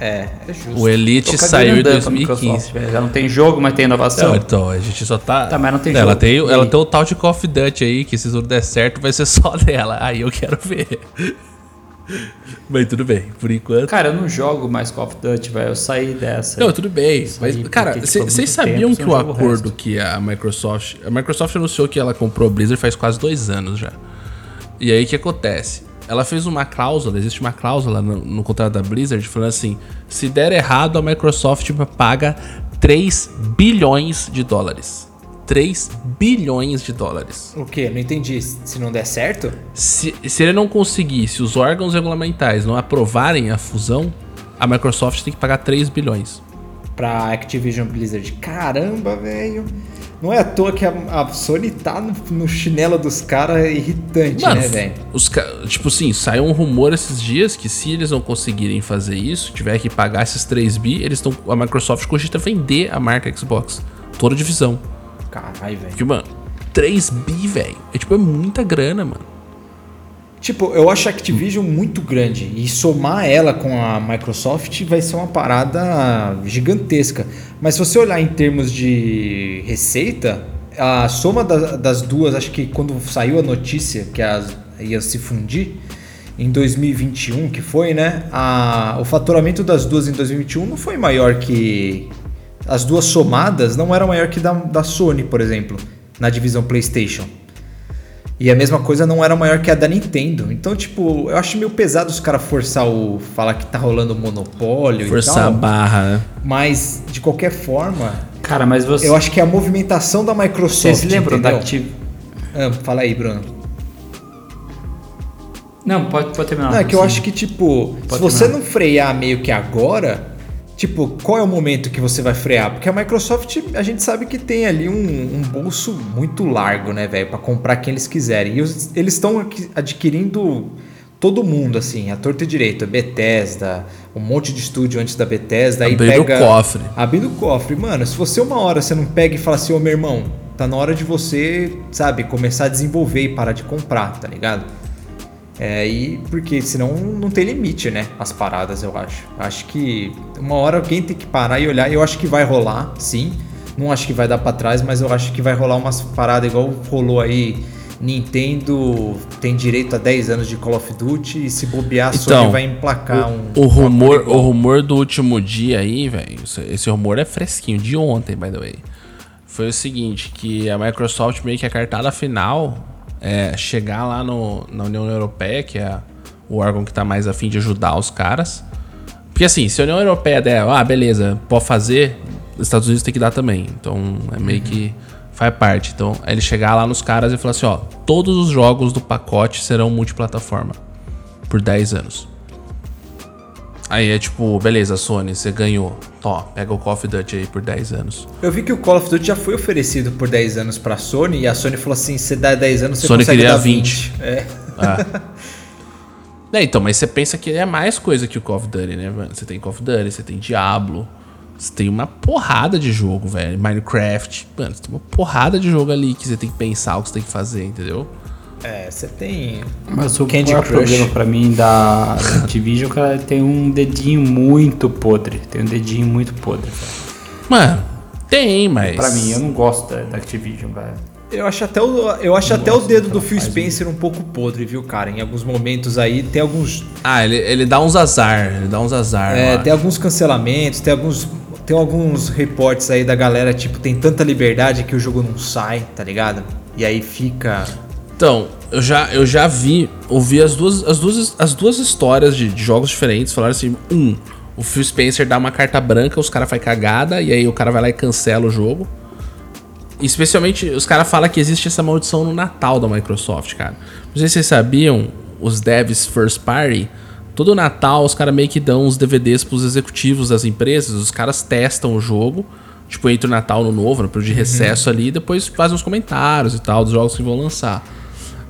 É, é justo. O Elite saiu em andando pra 2015. Microsoft, velho. Já não tem jogo, mas tem inovação. Não, então, a gente só tá. Tá, mas não tem ela jogo. tem, ela tem o tal de Call of Duty aí, que se tudo der certo vai ser só <laughs> dela. Aí eu quero ver. <laughs> mas tudo bem, por enquanto. Cara, eu não jogo mais Call of Duty, velho. Eu saí dessa. Não, tudo bem. Mas, cara, vocês sabiam tempo que o o acordo resto. que a Microsoft. A Microsoft anunciou que ela comprou a Blizzard faz quase dois anos já. E aí o que acontece? Ela fez uma cláusula, existe uma cláusula no, no contrato da Blizzard falando assim: se der errado, a Microsoft paga 3 bilhões de dólares. 3 bilhões de dólares. O quê? Não entendi. Se não der certo? Se, se ele não conseguir, se os órgãos regulamentais não aprovarem a fusão, a Microsoft tem que pagar 3 bilhões. Pra Activision Blizzard. Caramba, velho. Não é à toa que a, a Sony tá no, no chinelo dos caras irritante, Mano, né, velho? tipo assim, saiu um rumor esses dias que se eles não conseguirem fazer isso, tiver que pagar esses 3 bi, eles estão a Microsoft cogita vender a marca Xbox, toda a divisão. Caralho, velho. Porque, mano, 3 bi, velho, é tipo é muita grana, mano. Tipo, eu acho a Activision muito grande e somar ela com a Microsoft vai ser uma parada gigantesca. Mas se você olhar em termos de receita, a soma da- das duas, acho que quando saiu a notícia que as ia se fundir em 2021, que foi, né? A, o faturamento das duas em 2021 não foi maior que as duas somadas, não era maior que da, da Sony, por exemplo, na divisão PlayStation. E a mesma coisa não era maior que a da Nintendo. Então, tipo, eu acho meio pesado os caras forçar o. falar que tá rolando monopólio Forçar e a tal. barra, né? Mas, de qualquer forma, Cara, mas você. eu acho que é a movimentação da Microsoft. Vocês se lembram da entendeu? Activ... Ah, fala aí, Bruno. Não, pode, pode terminar. Não, é que eu acho que, tipo, se Pode você terminar. não frear meio que agora, tipo, qual é o momento que você vai frear? Porque a Microsoft, a gente sabe que tem ali um, um bolso muito largo, né, velho, pra comprar quem eles quiserem. E os- eles estão adquirindo todo mundo, assim, a torta e direito, a Bethesda, um monte de estúdio antes da Bethesda. aí Abrindo o pega, cofre. Abrindo o cofre. Mano, se você uma hora você não pega e fala assim, ô meu irmão, tá na hora de você, sabe, começar a desenvolver e parar de comprar, tá ligado? É, e porque senão não tem limite, né? As paradas, eu acho. Acho que uma hora alguém tem que parar e olhar. Eu acho que vai rolar, sim. Não acho que vai dar pra trás, mas eu acho que vai rolar umas paradas igual rolou aí. Nintendo tem direito a 10 anos de Call of Duty e se bobear, a Sony Então, vai emplacar um. O rumor, um o rumor do último dia aí, velho, esse- esse rumor é fresquinho, de ontem, by the way. Foi o seguinte, que a Microsoft meio que a cartada final é chegar lá no, na União Europeia, que é o órgão que tá mais afim de ajudar os caras. Porque assim, se a União Europeia der, ah, beleza, pode fazer, os Estados Unidos tem que dar também. Então é meio que faz parte. Então, é ele chegar lá nos caras e falar assim, ó, todos os jogos do pacote serão multiplataforma por 10 anos. Aí é tipo, beleza, Sony, você ganhou. Tó, pega o Call of Duty aí por 10 anos. Eu vi que o Call of Duty já foi oferecido por 10 anos pra Sony e a Sony falou assim: você dá 10 anos, você Sony consegue queria dar 20. 20. É. <laughs> É, então, mas você pensa que é mais coisa que o Call of Duty, né, mano? Você tem Call of Duty, você tem Diablo, você tem uma porrada de jogo, velho. Minecraft, mano, você tem uma porrada de jogo ali que você tem que pensar o que você tem que fazer, entendeu? É, você tem. Mas o Candy maior Crush. problema pra mim da da Activision é que ela tem um dedinho muito podre. Tem um dedinho muito podre, velho. Mano, tem, mas. Pra mim, eu não gosto da, da Activision, velho. Eu acho até o, eu acho até o dedo do Phil Spencer um pouco podre, viu, cara? Em alguns momentos aí tem alguns. Ah, ele, ele dá uns azar, ele dá uns azar. É, tem alguns cancelamentos, tem alguns. Tem alguns reportes aí da galera, tipo, tem tanta liberdade que o jogo não sai, tá ligado? E aí fica. Então, eu já, eu já vi, ouvi as duas, as duas, as duas histórias de, de jogos diferentes. Falaram assim: um, o Phil Spencer dá uma carta branca, os caras fazem cagada, e aí o cara vai lá e cancela o jogo. Especialmente, os caras falam que existe essa maldição no Natal da Microsoft, cara. Não sei se vocês sabiam, os devs first party, todo Natal os caras meio que dão uns DVDs pros executivos das empresas, os caras testam o jogo, tipo, entre o Natal e o Novo, no período de recesso ali, e depois fazem uns comentários e tal dos jogos que vão lançar.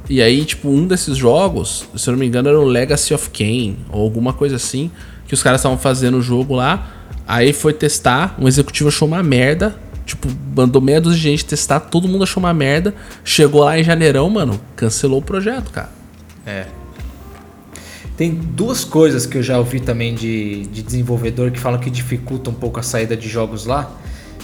E aí, tipo, um desses jogos, se eu não me engano, era o Legacy of Kain, ou alguma coisa assim, que os caras estavam fazendo o jogo lá. Aí foi testar, um executivo achou uma merda, Tipo, mandou meia dúzia de gente testar, todo mundo achou uma merda. Chegou lá em janeirão, mano, cancelou o projeto, cara. É. Tem duas coisas que eu já ouvi também de, de desenvolvedor que falam que dificulta um pouco a saída de jogos lá.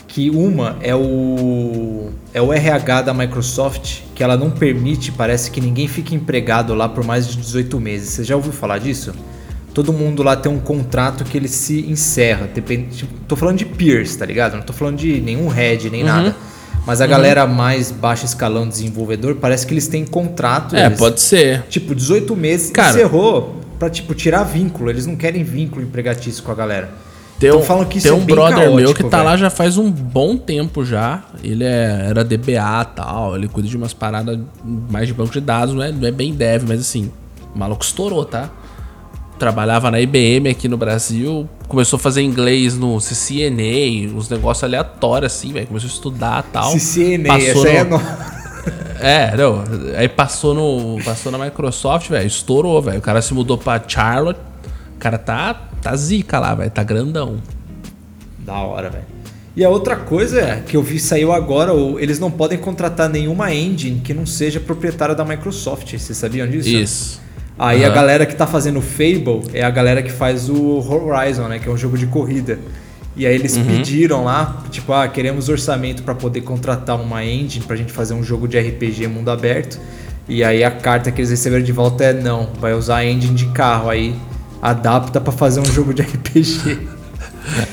Que uma é o, é o RH da Microsoft, que ela não permite, parece que ninguém fique empregado lá por mais de 18 meses. Você já ouviu falar disso? Todo mundo lá tem um contrato que ele se encerra. Depende, tipo, tô falando de peers, tá ligado? Não tô falando de nenhum head, nem uhum. nada. Mas a uhum. galera mais baixo escalão de desenvolvedor, parece que eles têm contrato. É, eles, pode ser. Tipo, 18 meses, Cara, encerrou pra, tipo, tirar vínculo. Eles não querem vínculo empregatício com a galera. Tem então, falam que tem é um é brother caótico, meu que tá véio. lá já faz um bom tempo já. Ele é, era DBA e tal. Ele cuida de umas paradas mais de banco de dados. Não é, não é bem dev, mas assim, o maluco estourou, tá? Trabalhava na IBM aqui no Brasil. Começou a fazer inglês no CCNA, uns negócios aleatórios assim, velho. Começou a estudar e tal. CCNA, passou essa no... é <laughs> É, não. Aí passou no. Passou na Microsoft, velho. Estourou, velho. O cara se mudou pra Charlotte. O cara tá tá zica lá, velho. Tá grandão. Da hora, velho. E a outra coisa é que eu vi saiu agora, eles não podem contratar nenhuma engine que não seja proprietária da Microsoft. Vocês sabiam disso? Isso. Aí uhum. a galera que tá fazendo Fable é a galera que faz o Horizon, né? Que é um jogo de corrida. E aí eles uhum. pediram lá, tipo, ah, queremos orçamento para poder contratar uma engine pra gente fazer um jogo de RPG mundo aberto. E aí a carta que eles receberam de volta é não, vai usar a engine de carro. Aí adapta para fazer um jogo de RPG.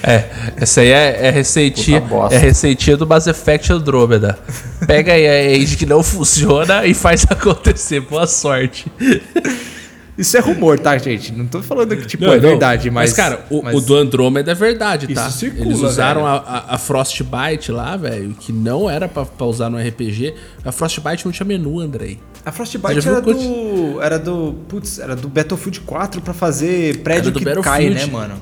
É, essa aí é, é receitinha, é receitinha do Mass Effect Andromeda. Pega aí a age que não funciona e faz <laughs> acontecer. Boa sorte. Isso é rumor, tá, gente? Não tô falando que tipo não, é não. verdade, mas. Mas, cara, o, mas... o, do Andromeda é verdade, tá? Isso circula, Eles usaram a, a, a, Frostbite lá, velho, que não era pra, pra, usar no RPG. A Frostbite não tinha menu, Andrei. A Frostbite era do. Era do. Putz, era do Battlefield 4 pra fazer prédio que cai, né, mano?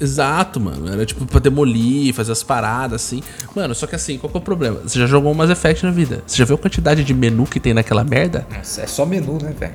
Exato, mano. Era tipo pra demolir, fazer as paradas, assim. Mano, só que assim, qual que é o problema? Você já jogou um Mass Effect na vida. Você já viu a quantidade de menu que tem naquela merda? Nossa, é só menu, né, velho?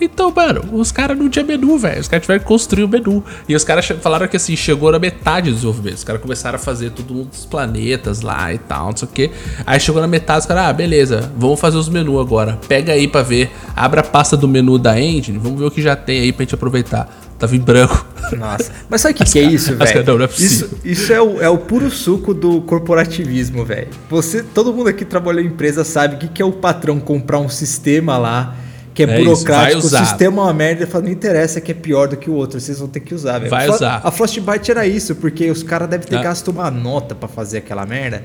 Então, mano, os caras não tinham menu, velho. Os caras tiveram que construir o menu. E os caras falaram que assim, chegou na metade do desenvolvimento. Os caras começaram a fazer tudo dos planetas lá e tal, não sei o quê. Aí chegou na metade, os caras, ah, beleza, vamos fazer os menus agora. Pega aí pra ver, abra a pasta do menu da engine, vamos ver o que já tem aí pra gente aproveitar. Tava em branco. Nossa. Mas sabe o que, que, é isso, velho? Não, não é Isso, isso é, o, é o puro suco do corporativismo, velho. Você, todo mundo aqui trabalhou em empresa sabe o que, que é o patrão comprar um sistema lá que é, é burocrático, o sistema é uma merda, fala, não interessa que é pior do que o outro, vocês vão ter que usar, velho. Vai usar. A Frostbite era isso, porque os caras devem ter é. gasto uma nota para fazer aquela merda.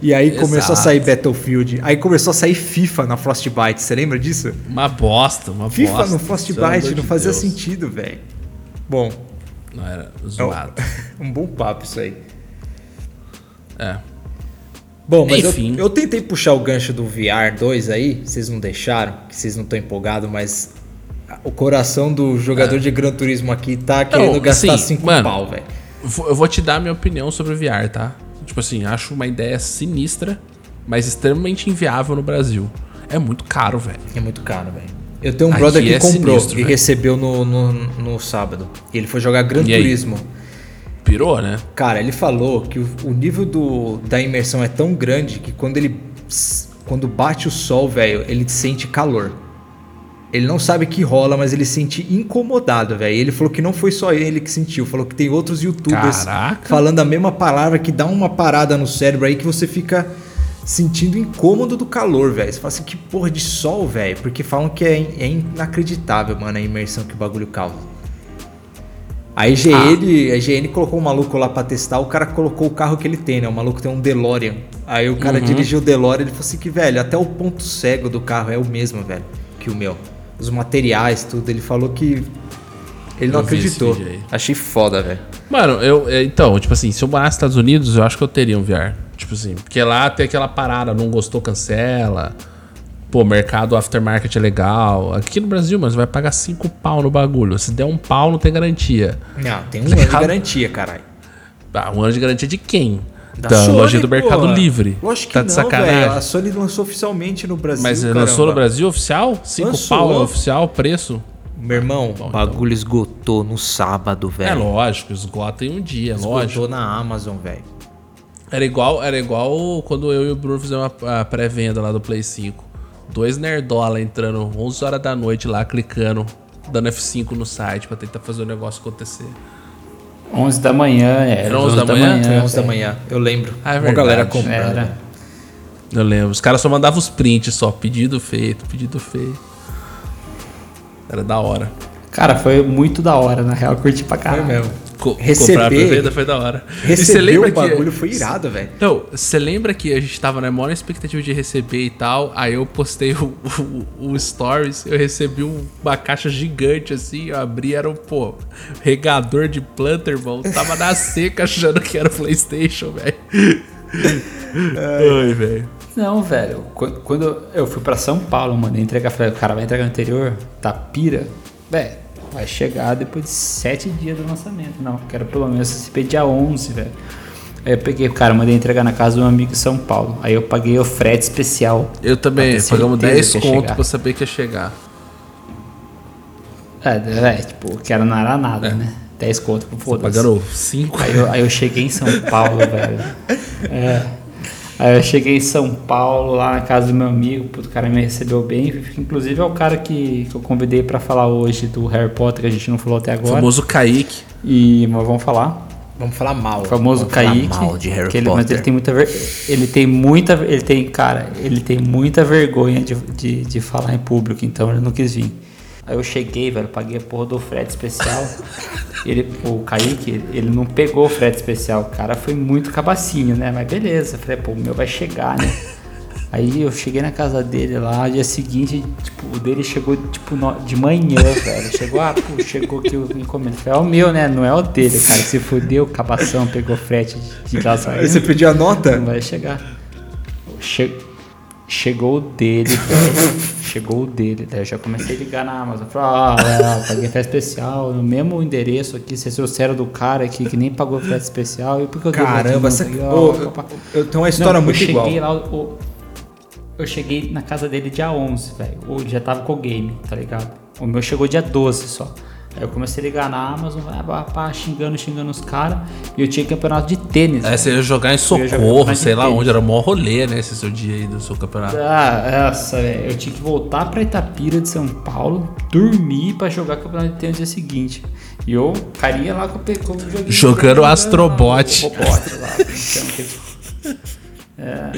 E aí Exato. começou a sair Battlefield, aí começou a sair FIFA na Frostbite, você lembra disso? Uma bosta, uma FIFA bosta. FIFA no Frostbite não fazia Deus. sentido, velho. Bom. Não era zoado. É um, <laughs> um bom papo isso aí. É. Bom, mas Enfim. Eu, eu tentei puxar o gancho do VR 2 aí, vocês não deixaram, que vocês não estão empolgados, mas o coração do jogador é. de Gran Turismo aqui tá querendo não, gastar 5 assim, pau, velho. Eu vou te dar minha opinião sobre o VR, tá? Tipo assim, acho uma ideia sinistra, mas extremamente inviável no Brasil. É muito caro, velho. É muito caro, velho. Eu tenho um Aqui brother que é comprou sinistro, e véio. recebeu no, no, no, sábado. E ele foi jogar Gran e Turismo. Aí? Pirou, né? Cara, ele falou que o, o nível do, da imersão é tão grande que quando ele. Quando bate o sol, velho, ele sente calor. Ele não sabe que rola, mas ele sente incomodado, velho. Ele falou que não foi só ele que sentiu, falou que tem outros youtubers Caraca. falando a mesma palavra que dá uma parada no cérebro aí que você fica sentindo incômodo do calor, velho. Você fala assim, que porra de sol, velho. Porque falam que é, é inacreditável, mano, a imersão que o bagulho causa. A IGN, ah. a IGN colocou um maluco lá pra testar, o cara colocou o carro que ele tem, né? O maluco tem um DeLorean. Aí o cara uhum. dirigiu o DeLorean e ele falou assim que, velho, até o ponto cego do carro é o mesmo, velho, que o meu. Os materiais, tudo. Ele falou que ele não eu acreditou. Achei foda, velho. Mano, eu. É, então, tipo assim, se eu morar nos Estados Unidos, eu acho que eu teria um VR. Tipo assim, porque lá tem aquela parada, não gostou, cancela. Pô, mercado aftermarket é legal. Aqui no Brasil, mas vai pagar 5 pau no bagulho. Se der um pau, não tem garantia. Não, tem um ano de garantia, caralho. Ah, um ano de garantia de quem? Da, da Sony, loja do Mercado Livre. Lógico que tá de não, sacanagem. Véio. A Sony lançou oficialmente no Brasil. Mas caramba. lançou no Brasil oficial? 5 pau é oficial, preço? Meu irmão, o bagulho então. esgotou no sábado, velho. É lógico, esgota em um dia, esgotou lógico. Esgotou na Amazon, velho. Era igual, era igual quando eu e o Bruno fizemos a, a pré-venda lá do Play 5. Dois nerdola entrando 11 horas da noite lá, clicando, dando F5 no site pra tentar fazer o negócio acontecer. 11 da manhã, é. Era 11 da manhã? Foi 11 da velho. manhã, eu lembro. Ah, é Uma galera verdade. comprando. Era. Eu lembro. Os caras só mandavam os prints só, pedido feito, pedido feito. Era da hora. Cara, foi muito da hora, na real, curti pra Foi caralho. mesmo. Co Receber- comprar a pré-venda foi da hora. E Receber o que- bagulho foi irado, velho. Então, você lembra que a gente tava na maior expectativa de receber e tal? Aí eu postei o, o, o Stories, eu recebi um- uma caixa gigante assim, eu abri, era um, pô, regador de planta, irmão. Tava na <laughs> seca achando que era Playstation, velho. Ai, velho. Não, velho. qu- Quando eu fui pra São Paulo, mano, entregar, falei, o cara vai entregar no interior, tá pira. Velho, vai chegar depois de sete dias do lançamento. Não, quero pelo menos receber dia 11, velho. Aí eu peguei, cara, mandei entregar na casa de um amigo em São Paulo. Aí eu paguei o frete especial. Eu também, pagamos certeza 10 que ia conto pra saber que ia chegar. É, é, tipo, que era não era nada, né? 10 conto, foda-se. Pagando 5. Aí eu, aí eu cheguei em São Paulo, <laughs> velho. É. Aí eu cheguei em São Paulo, lá na casa do meu amigo, o cara me recebeu bem. Inclusive é o cara que, que eu convidei pra falar hoje do Harry Potter, que a gente não falou até O agora. famoso Kaique. E mas vamos falar. Vamos falar mal. O famoso Vamos falar Kaique. mal de Harry que ele, Potter. mas ele tem muita ver, ele tem muita ele tem cara ele tem muita vergonha de, de, de falar em público então ele não quis vir aí eu cheguei velho paguei a porra do frete especial <laughs> ele o Kaique ele, não pegou o frete especial o cara foi muito cabacinho né mas beleza falei pô o meu vai chegar né <laughs> Aí eu cheguei na casa dele lá, dia seguinte, tipo, o dele chegou tipo no- de manhã, velho. Chegou, ah, pô, chegou aqui o encomenda. Falei, é o meu, né? Não é o dele, cara. Se fudeu, cabação, pegou frete de, gasolina. <laughs> Aí você pediu a nota? Não vai chegar. Che- Chegou o dele, velho. <laughs> Chegou o dele. Daí eu já comecei a ligar na Amazon. Falei, ah, é, paguei frete especial, no mesmo endereço aqui. Vocês trouxeram do cara aqui que nem pagou frete especial. E por que eu? Caramba, essa... ó, eu, eu tenho uma história Não, muito eu igual. lá, o- eu cheguei na casa dele dia 11, velho. Ou já tava com o game, tá ligado? O meu chegou dia 12 só. Aí eu comecei a ligar na Amazon, pá, pá, pá, xingando, xingando os caras. E eu tinha campeonato de tênis. Aí velho. você ia jogar em socorro, sei lá tênis. onde, era o maior rolê, né? Esse seu dia aí do seu campeonato. Ah, essa, velho. Eu tinha que voltar pra Itapira de São Paulo, dormir pra jogar campeonato de tênis no dia seguinte. E eu carinha lá com o pe- com o joguinho. Jogando Astrobot. O robot lá, <laughs> É.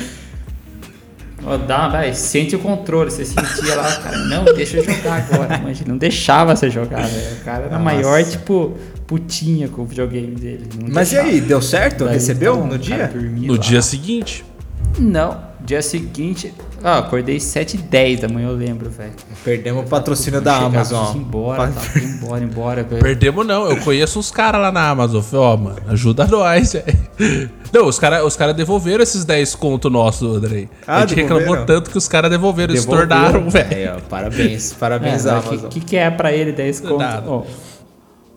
Dá, vai, sente o controle. Você sentia lá, cara, não, deixa eu jogar agora. Mas ele não deixava você jogar, velho. O cara era maior, tipo, putinha com o videogame dele. Mas e deixava. aí, deu certo? Daí, Recebeu então, no dia? No lá. dia seguinte. Não, dia seguinte. Ah, acordei 7 h 10 da manhã, eu lembro, velho. Perdemos o patrocínio da Chegar, Amazon. ir embora, tá, <laughs> embora, embora. velho. Perdemos não, eu conheço uns caras lá na Amazon. Falei, ó, mano, ajuda nós, <laughs> velho. Não, os caras os cara devolveram esses 10 conto nosso, Andrei. Ah, a gente reclamou tanto que os caras devolveram, eles Devolveram. tornaram, velho. Parabéns, parabéns É, Amazon. que, que que é pra ele 10 conto? Nada.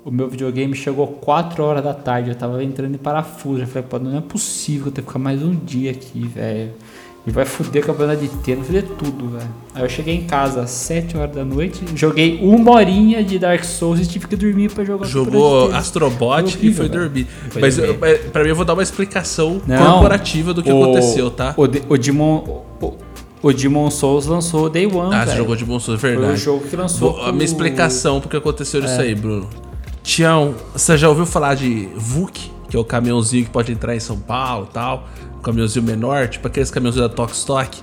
O meu videogame chegou 4 horas da tarde, eu tava entrando em parafuso. Eu falei, pô, não é possível eu tenho que ficar mais um dia aqui, velho. E vai foder a campeonato vai foder tudo, velho. Aí eu cheguei em casa às 7 horas da noite, joguei uma horinha de Dark Souls e tive que dormir pra jogar o Jogou. Astrobot Foi e foi dormir. Foi Mas dormir. eu- pra mim eu vou dar uma explicação Não, corporativa do que o- aconteceu, tá? O, de- o Demon. O, o Demon Souls lançou o Day One. Ah, você jogou de bom Souls, Foi verdade. o jogo que lançou. Vou- a minha o- explicação porque aconteceu isso aí, Bruno. Tião, você já ouviu falar de VUC, que é o caminhãozinho que pode entrar em São Paulo e tal? Caminhãozinho menor, tipo aqueles caminhãozinhos da Tok Stock.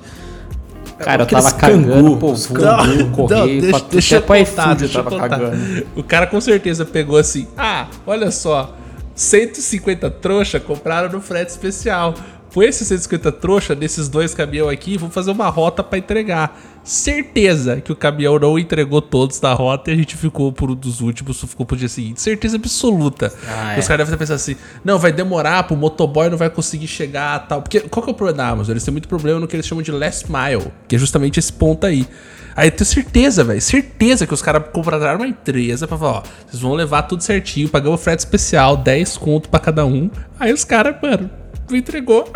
Cara, eu tava cagando, canguru, pô, os canguru, correio, deixa, pra deixa eu até pra contar, eu deixa eu tava contar. cagando. O cara com certeza pegou assim, ah, olha só, 150 trouxa compraram no frete especial. Põe esses 150 trouxa nesses dois caminhões aqui, vou fazer uma rota pra entregar. Certeza que o caminhão não entregou todos da rota e a gente ficou por um dos últimos, ficou pro dia seguinte. Certeza absoluta. Ah, Os é. caras devem estar pensando assim, não, vai demorar, pro motoboy não vai conseguir chegar tal. Porque qual que é o problema da Amazon? Eles têm muito problema no que eles chamam de last mile, que é justamente esse ponto aí. Aí eu tenho certeza, velho, certeza que os caras contrataram uma empresa pra falar, ó, vocês vão levar tudo certinho, pagamos frete especial, 10 conto pra cada um. Aí os caras, mano, não entregou.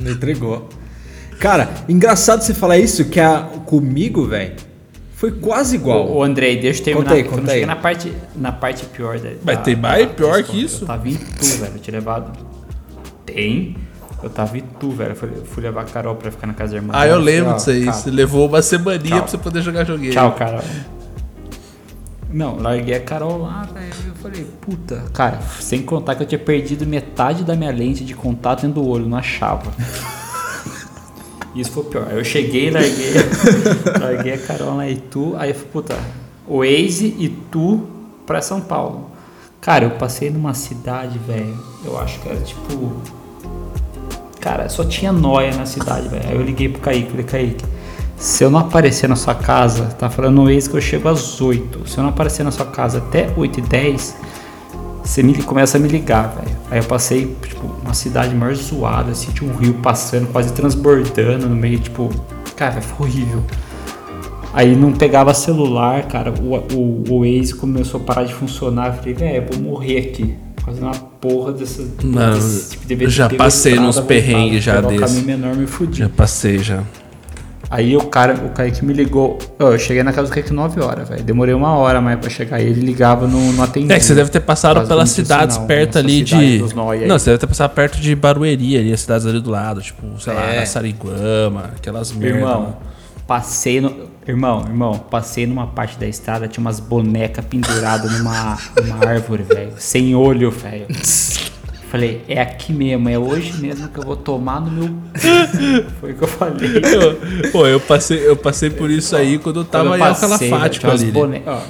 Não entregou. Cara, engraçado você falar isso, que a, comigo, velho, foi quase igual. Ô, Andrei, deixa eu terminar. Conta aí, porque eu cheguei aí. na parte, na parte pior da. Mas da- tem mais da- pior que isso? Eu tava em tu, velho. Eu tinha levado. Tem. Eu tava em tu, velho. Eu eu fui levar a Carol pra ficar na casa da irmã. Ah, eu lembro ó, disso aí. Você levou uma semaninha Tchau. pra você poder jogar joguinho. Tchau, Carol. Não, larguei a Carol lá, velho. Eu falei, puta. Cara, sem contar que eu tinha perdido metade da minha lente de contato dentro do olho, não achava. Isso foi pior. Eu cheguei, larguei, <laughs> larguei a Carol lá em Itu, aí eu falei, puta, Waze e Tu pra São Paulo. Cara, eu passei numa cidade, velho. Eu acho que era tipo. Cara, só tinha noia na cidade, velho. Aí eu liguei pro Kaique, falei, Kaique, se eu não aparecer na sua casa, tá falando no ex que eu chego às 8. Se eu não aparecer na sua casa até 8 e 10, você me, começa a me ligar, velho. Aí eu passei, tipo, uma cidade maior zoada, assim, tinha um rio passando, quase transbordando no meio, tipo, cara, foi horrível. Aí não pegava celular, cara, o, o, o Waze começou a parar de funcionar. Eu falei, velho, vou morrer aqui. Fazendo uma porra dessa. Mano, desse, tipo, já passei estrada, nos perrengues já desse. caminho menor. Já passei já. Aí o cara, o Kaique me ligou. Eu cheguei na casa do Kaique 9 horas, velho. Demorei uma hora mais pra chegar. Ele ligava no, no atendimento. É que você deve ter passado pelas cidades perto ali cidade de. Não, você deve ter passado perto de Barueri ali, as cidades ali do lado, tipo, sei lá, É. Sariguama, aquelas merda. Irmão, passei no. Irmão, irmão, passei numa parte da estrada, tinha umas bonecas penduradas numa, numa árvore, velho. Sem olho, velho. <laughs> Falei, é aqui mesmo, é hoje mesmo que eu vou tomar no meu. <laughs> Foi o que eu falei. Eu- Pô, eu passei, eu passei por isso aí quando eu tava Quando em eu passei, Alcalafate tinha umas ali. né? bone- ó,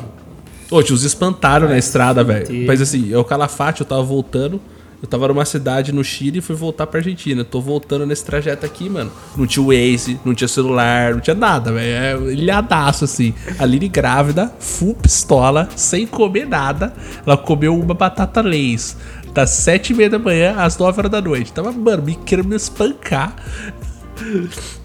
Ô, tinha uns espantaram na estrada, velho. Mas assim, eu Calafate, eu tava voltando. Eu tava numa cidade no Chile e fui voltar pra Argentina. Eu tô voltando nesse trajeto aqui, mano. Não tinha Waze, não tinha celular, não tinha nada, velho. É ilhadaço, assim. A Lili grávida, full pistola, sem comer nada. Ela comeu uma batata leis. Das sete e meia da manhã às nove horas da noite. Tava, mano, me querendo me espancar.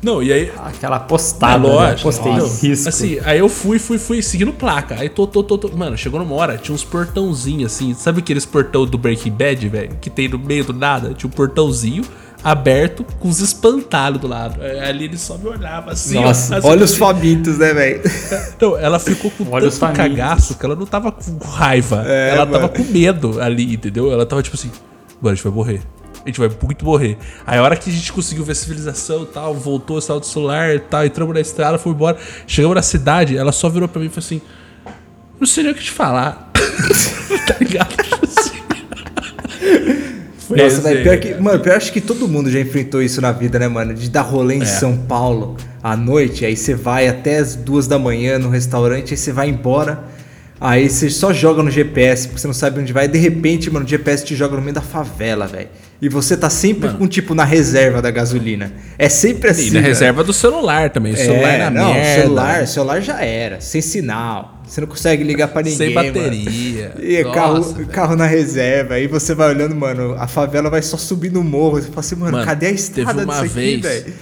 Não, e aí, Aquela postada, né? lógico. Postei Não, risco. Assim, aí eu fui, fui, fui seguindo placa. Aí tô, tô, tô, tô. Mano, chegou numa hora, tinha uns portãozinhos assim. Sabe aqueles portão do Breaking Bad, velho? Que tem no meio do nada? Tinha um portãozinho aberto com os espantalhos do lado. Aí Ali ele só me olhava assim. ó, Nossa, assim, olha os famintos, né, velho? Não, ela ficou com Olha tanto cagaço que ela não tava com raiva. É, ela tava mano. com medo ali, entendeu? Ela tava tipo assim, mano, a gente vai morrer. A gente vai muito morrer. Aí a hora que a gente conseguiu ver a civilização e tal, voltou, saiu do celular e tal, entramos na estrada, foi embora. Chegamos na cidade, ela só virou pra mim e falou assim: Não sei nem o que te falar. <laughs> tá ligado? Tipo assim. Foi Nossa, velho, pior que, mano, pior acho que todo mundo já enfrentou isso na vida, né, mano? De dar rolê em São Paulo à noite, aí você vai até as duas da manhã no restaurante, aí você vai embora, aí você só joga no GPS, porque você não sabe onde vai, e de repente, mano, o GPS te joga no meio da favela, velho. E você tá sempre com, tipo, na reserva da gasolina. É sempre assim. E na reserva do celular também. O celular é, na não, merda. celular, celular já era, sem sinal. Você não consegue ligar pra ninguém, Sem mano. bateria. <laughs> E é Nossa, carro, velho. carro na reserva. Aí você vai olhando, mano, a favela vai só subir no morro. Você fala assim, mano, Mano, cadê a estrada teve uma aqui, vez, velho?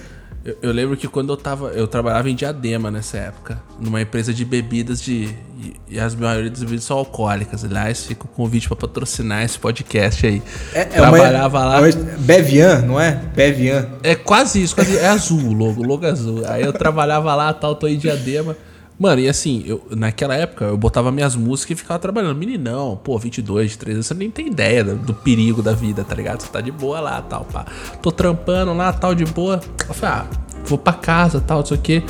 eu, eu lembro que quando eu tava. Eu trabalhava em Diadema nessa época, numa empresa de bebidas de. E, e as maioria das bebidas são alcoólicas. Aliás, fica o convite pra patrocinar esse podcast aí. É, trabalhava lá. é uma- Bevian, não é? Bevian. É quase isso, quase, é azul o logo, o logo é azul. Aí eu trabalhava lá, tal, tô em Diadema. Mano, e assim, eu, naquela época eu botava minhas músicas e ficava trabalhando. Meninão, pô, 22, 23 anos, você nem tem ideia do, do perigo da vida, tá ligado? Você tá de boa lá, tal, pá. Tô trampando lá, tal, de boa. Eu falei, ah, vou pra casa, tal, não sei o quê.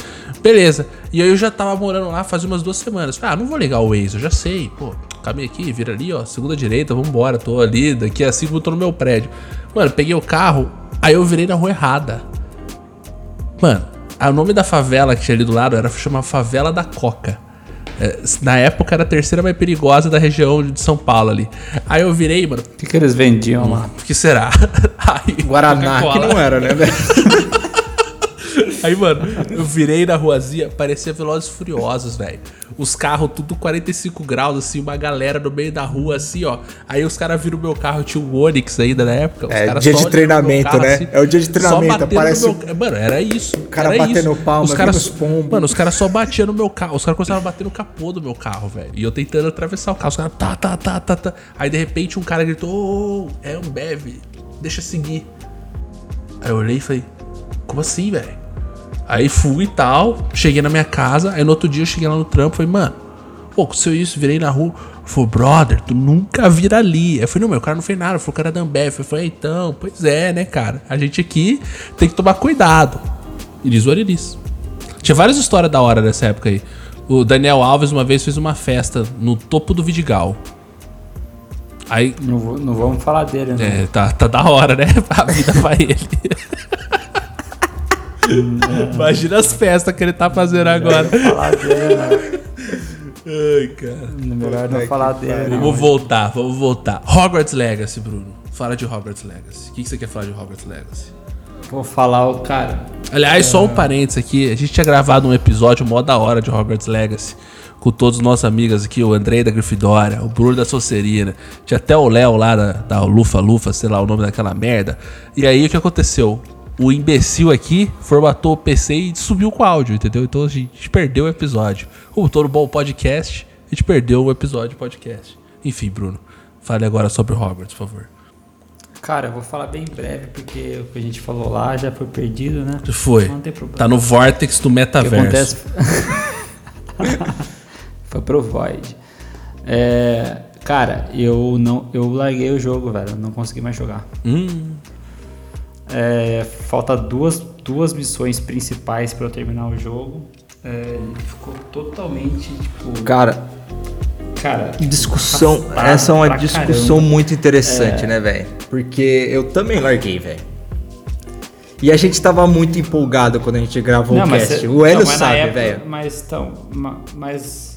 Beleza. E aí eu já tava morando lá faz umas duas semanas. Falei, ah, não vou ligar o Waze, eu já sei. Pô, caminho aqui, vira ali, ó, segunda direita, vambora. Tô ali, daqui a cinco minutos tô no meu prédio. Mano, peguei o carro, aí eu virei na rua errada. Mano, o nome da favela que tinha ali do lado era chamar Favela da Coca. É, na época era a terceira mais perigosa da região de São Paulo ali. Aí eu virei, mano, O que, que eles vendiam lá? o que será? <laughs> Aí, Guaraná, que não era, né, velho? <laughs> Aí, mano, eu virei na ruazinha, parecia Velozes Furiosos, velho. Os carros tudo 45 graus, assim, uma galera no meio da rua, assim, ó. Aí os caras viram o meu carro, tinha um Onix ainda na época. Os É, dia de treinamento, meu né? É o dia de treinamento, aparece meu Mano, era isso. O cara batendo palma, os caras, os pombos. Mano, os caras só batiam no meu carro. Os caras começaram a bater no capô do meu carro, velho. E eu tentando atravessar o carro. Os caras, tá, tá, tá, tá, tá. Aí de repente um cara gritou: Ô, é um bebe, deixa seguir. Aí eu olhei e falei: Como assim, velho? Aí fui e tal, cheguei na minha casa. Aí no outro dia eu cheguei lá no trampo e falei: Mano, Pô, aconteceu isso, virei na rua. Falei, brother, tu nunca vira ali. Eu falei, não, meu, cara não fez nada. Falei, o cara é da Ambev. Eu falei, então, pois é, né, cara? A gente aqui tem que tomar cuidado. Iris Oriris. Tinha várias histórias da hora dessa época aí. O Daniel Alves uma vez fez uma festa no topo do Vidigal. Aí. Não, vou- não vamos falar dele, né? É, tá, tá da hora, né? <laughs> A vida pra ele. <laughs> <laughs> Imagina as festas que ele tá fazendo agora. falar dele, né? Ai, cara. Melhor não falar dele. não. Vamos voltar, vamos voltar. Hogwarts Legacy, Bruno. Fala de Hogwarts Legacy. O que, que você quer falar de Hogwarts Legacy? Vou falar o cara. Aliás, só um parênteses aqui. A gente tinha gravado um episódio mó da hora de Hogwarts Legacy. Com todos os nossos amigos aqui, o Andrei da Grifidória, o Bruno da Socerina. Tinha até o Léo lá da, da Lufa Lufa, sei lá o nome daquela merda. E aí o que aconteceu? O imbecil aqui formatou o PC e subiu com o áudio, entendeu? Então a gente perdeu o episódio. Como todo bom podcast, a gente perdeu o episódio podcast. Enfim, Bruno, fale agora sobre Hogwarts, por favor. Cara, eu vou falar bem breve, porque o que a gente falou lá já foi perdido, né? Foi. Não tem problema. Tá no Vortex do O que metaverso. acontece? <laughs> Foi pro Void. É, cara, eu não, eu larguei o jogo, velho. Não consegui mais jogar. Hum, É, falta duas, duas missões principais pra eu terminar o jogo. É, ficou totalmente tipo, Cara, cara. discussão. Essa é uma discussão caramba. muito interessante, né, velho? Porque eu também larguei, velho. E a gente tava muito empolgado quando a gente gravou o cast. cê- o Hélio não, sabe, velho. Mas então, ma- mas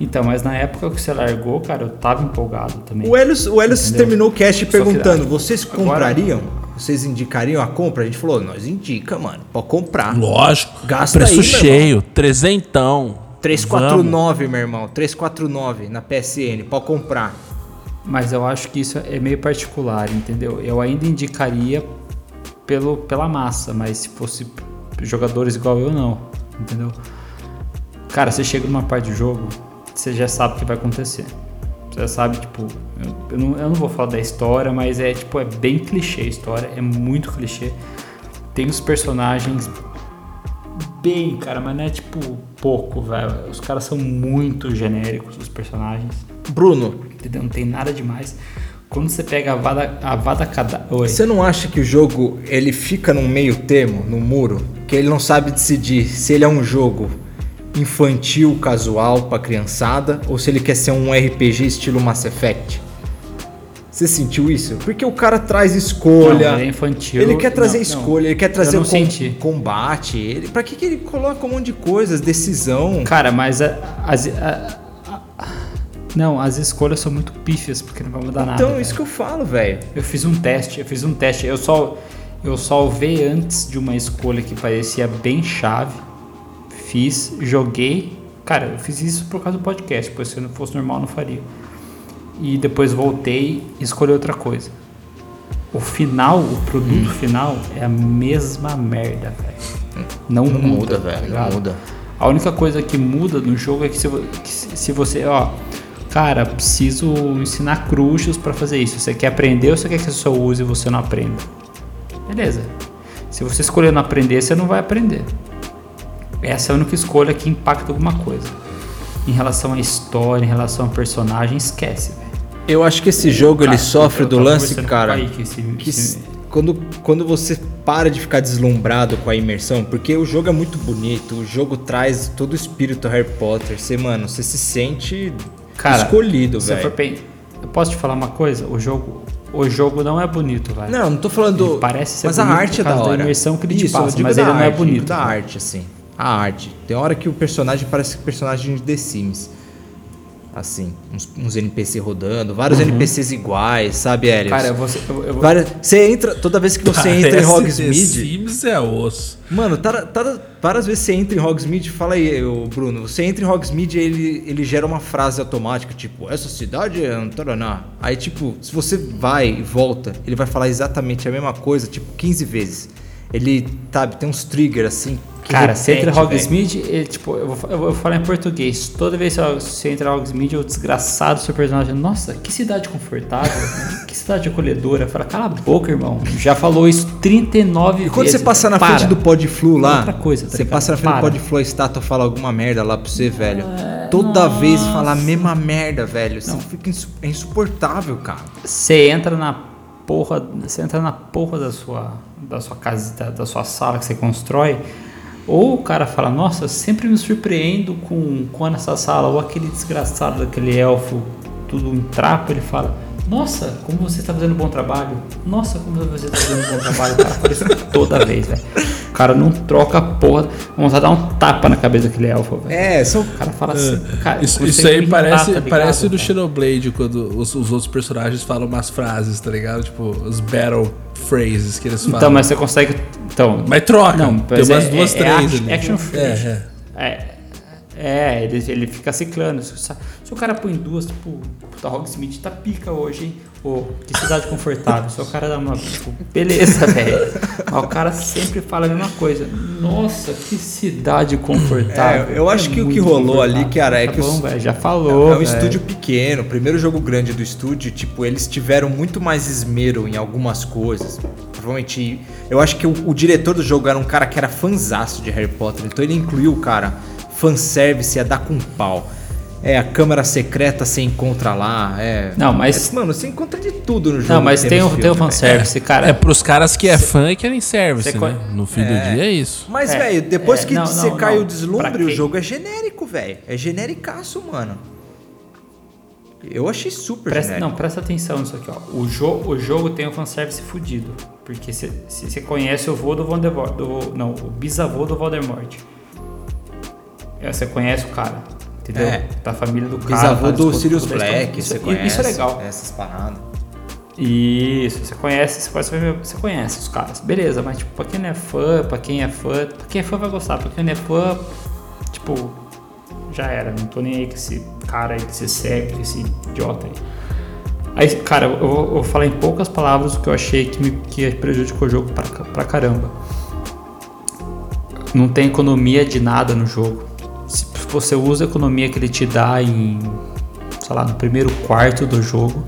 então, mas na época que você largou, cara, eu tava empolgado também. O Hélio, o Hélio terminou o cast perguntando: vocês Agora- comprariam? Vocês indicariam a compra? A gente falou: nós indica, mano. Pode comprar. lógico. Gasta Preço aí, meu cheio, trezentão. Vamos. 349, meu irmão. 349 na PSN. Pode comprar. Mas eu acho que isso é meio particular, entendeu? Eu ainda indicaria pelo, pela massa, mas se fosse jogadores igual eu, não, entendeu? Cara, você chega numa parte do jogo, você já sabe o que vai acontecer. Já sabe, tipo, eu, eu não, eu não vou falar da história, mas é tipo, é bem clichê a história, é muito clichê. Tem os personagens bem, cara, mas não é tipo pouco, velho. Os caras são muito genéricos, os personagens. Bruno, Entendeu? Não tem nada demais. Quando você pega a Vada, a Vada Kada... Oi. você não acha que o jogo ele fica num meio termo, no muro? Que ele não sabe decidir se ele é um jogo infantil, casual, pra criançada, ou se ele quer ser um RPG estilo Mass Effect? Você sentiu isso? Porque o cara traz escolha. Não, ele é infantil. Ele quer trazer Não, não. escolha, ele quer trazer o não com- combate. Ele, pra que, que ele coloca um monte de coisas? Decisão. Cara, mas a- as... a- a- não, as escolhas são muito pífias, porque não vai mudar nada. então, isso que eu falo, velho. Eu fiz um teste, eu fiz um teste. Eu só eu salvei antes de uma escolha que parecia bem chave. Fiz, joguei. Cara, eu fiz isso por causa do podcast, pois se não fosse normal não faria. E depois voltei e escolhi outra coisa. O final, o produto Hum. final é a mesma merda, velho. Não, Não muda, muda, tá velho. Não muda. A única coisa que muda no jogo é que se, que se você, ó, cara, preciso ensinar cruxos pra fazer isso. Você quer aprender ou você quer que eu só use e você não aprenda? Beleza. Se você escolher não aprender, você não vai aprender. Essa é a única escolha que impacta alguma coisa. Em relação à história, em relação ao personagem, esquece, velho. Eu acho que esse jogo ele Cara, sofre eu do lance, cara. Kaique esse- que esse- quando, quando você para de ficar deslumbrado com a imersão, porque o jogo é muito bonito, o jogo traz todo o espírito Harry Potter, você, mano, você se sente Cara, escolhido, velho. pen- Eu posso te falar uma coisa? O jogo, o jogo não é bonito, velho. Não, não tô falando. Ele parece ser mas a bonito arte por é da causa da hora. imersão que ele te Isso, eu passa, mas ele não é arte, bonito, Da arte, assim. A arte. Tem hora que o personagem parece personagem de The Sims. Assim, uns, uns NPC rodando, vários NPCs iguais, sabe? Uhum. Cara, eu vou, eu, eu vou- Várias- Você entra, toda vez que você entra em Parece The Hogsmeade, Sims é osso. Mano, tá, tá- várias vezes você entra em Hogsmeade, fala aí, ô, Bruno, você entra em Hogsmeade e ele, ele gera uma frase automática, tipo, essa cidade é Antaraná. Aí, tipo, se você vai e volta, ele vai falar exatamente a mesma coisa, tipo, 15 vezes. Ele, sabe, tem uns triggers assim. Cara, você entra em repete, velho. Hogsmeade, ele, tipo, eu vou, eu vou falar em português. Toda vez que você entra em Hogsmeade, o desgraçado seu personagem, nossa, que cidade confortável, <laughs> que cidade acolhedora. Fala, cala a boca, irmão. Já falou isso 39 vezes. E quando você passa na Para. frente do Podflu lá, Outra coisa, tá você ligado? passa na frente Para. do Podflu, a estátua fala alguma merda lá pra você, velho. Toda vez fala a mesma merda, velho. Você fica insu- é insuportável, cara. Você entra na porra, você entra na porra da sua da sua casa, da, da sua sala que você constrói, ou o cara fala: "Nossa, sempre me surpreendo com com essa sala", ou aquele desgraçado daquele elfo tudo em trapo, ele fala: "Nossa, como você está fazendo um bom trabalho. Nossa, como você está fazendo um bom trabalho". O cara fala isso toda vez, velho. O cara não troca a porra. Vamos dar um tapa na cabeça daquele elfo, velho. É, são. O cara fala assim, cara, Isso, isso aí irritar, parece, tá parece do? Xenoblade quando os, os outros personagens falam umas frases, tá ligado? Tipo, os battle phrases que eles falam. Então, mas você consegue. Então, Mas troca. Não, tem mas umas é- duas, é três action- ali. action free. É, é. É, é ele, ele fica ciclando. Se, se o cara põe duas, tipo, puta, Hogsmeade tá pica hoje, hein? Pô, que cidade confortável. Se o cara dá uma. Tipo, beleza, <laughs> velho. Mas o cara sempre fala a mesma coisa. Nossa, que cidade confortável. É, eu acho que o que rolou ali, cara, é Tá que bom, os- velho, já falou. é um velho. estúdio pequeno, primeiro jogo grande do estúdio, tipo, eles tiveram muito mais esmero em algumas coisas. Provavelmente, eu acho que o, o diretor do jogo era um cara que era fanzaço de Harry Potter, então ele incluiu, cara, fanservice a dar com pau. É, a câmara secreta você encontra lá, é... Não, mas- É, mano, você encontra de tudo no jogo. Não, mas tem, no o, tem o filme, fanservice, cara. É pros caras que é fã e querem service, né? No fim do dia é isso. Mas, É, velho, depois é, que não, você não, cai não. o deslumbre, o jogo é genérico, velho. É genericaço, mano. Eu achei super Presta, genérico. não, presta atenção nisso aqui, ó. O, jo o jogo tem um fanservice fudido. Porque se se você conhece o vô do Voldemort. Do, não, o bisavô do Voldemort. É, Você conhece o cara. Entendeu? É. Da família do cara. Bisavô tá, do Sirius. Black, Isso, você conhece. isso é legal. Essas paradas. Isso, você conhece, você conhece, você conhece os caras. Beleza, mas tipo, pra quem não é fã, pra quem é fã, pra quem é fã vai gostar, pra quem não é fã, tipo, já era. Não tô nem aí com esse cara aí, com esse cego, com esse idiota aí. Aí, cara, eu vou, eu vou falar em poucas palavras o que eu achei que, me, que prejudicou o jogo pra, pra caramba. Não tem economia de nada no jogo. Se você usa a economia que ele te dá em, sei lá, no primeiro quarto do jogo,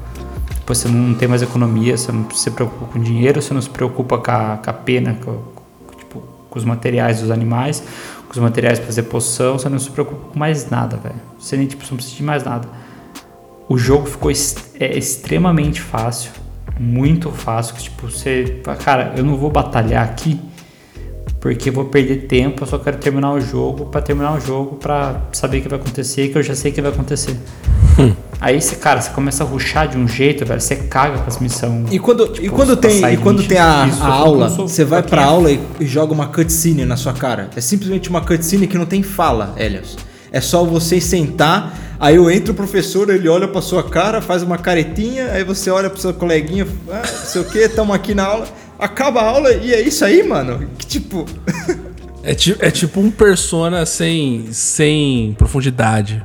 depois você não tem mais economia, você não se preocupa com dinheiro, você não se preocupa com a, com a pena, com, tipo, com os materiais dos animais, com os materiais para fazer poção, você não se preocupa com mais nada, velho. Você nem tipo, não precisa de mais nada. O jogo ficou es- é, extremamente fácil, muito fácil, que, tipo, você, cara, eu não vou batalhar aqui porque eu vou perder tempo, eu só quero terminar o jogo para terminar o jogo para saber o que vai acontecer, que eu já sei o que vai acontecer. Aí você, cara, você começa a ruxar de um jeito, velho, você caga com as missões. E quando, e Tipo, quando pra tem, e quando tem a, Isso, a aula, sou- você vai pra aula e, e joga uma cutscene na sua cara. É simplesmente uma cutscene que não tem fala, Helios. É só você sentar, aí eu entro o professor, ele olha pra sua cara, faz uma caretinha, aí você olha pro seu coleguinha, ah, não sei o que, tamo aqui na aula, acaba a aula e é isso aí, mano. Que tipo. <laughs> É, ti- é tipo um persona sem, sem profundidade.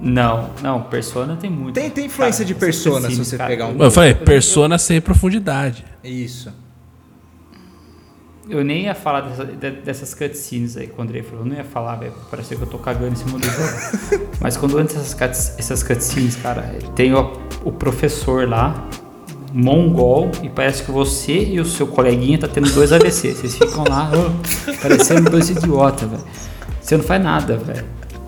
Não, não, Persona tem muito. Tem, tem influência de Persona, se você pegar um- Eu falei, persona sem profundidade. Isso. Eu nem ia falar dessa- de- dessas cutscenes aí, quando o Andrei falou. Eu não ia falar, velho. Parecia que eu tô cagando em cima do jogo. <laughs> Mas quando entra essas, cuts- essas cutscenes, cara, tem o, o professor lá, mongol, e parece que você e o seu coleguinha tá tendo dois AVC. Vocês ficam lá, ô, parecendo dois idiotas, velho. Você não faz nada, velho.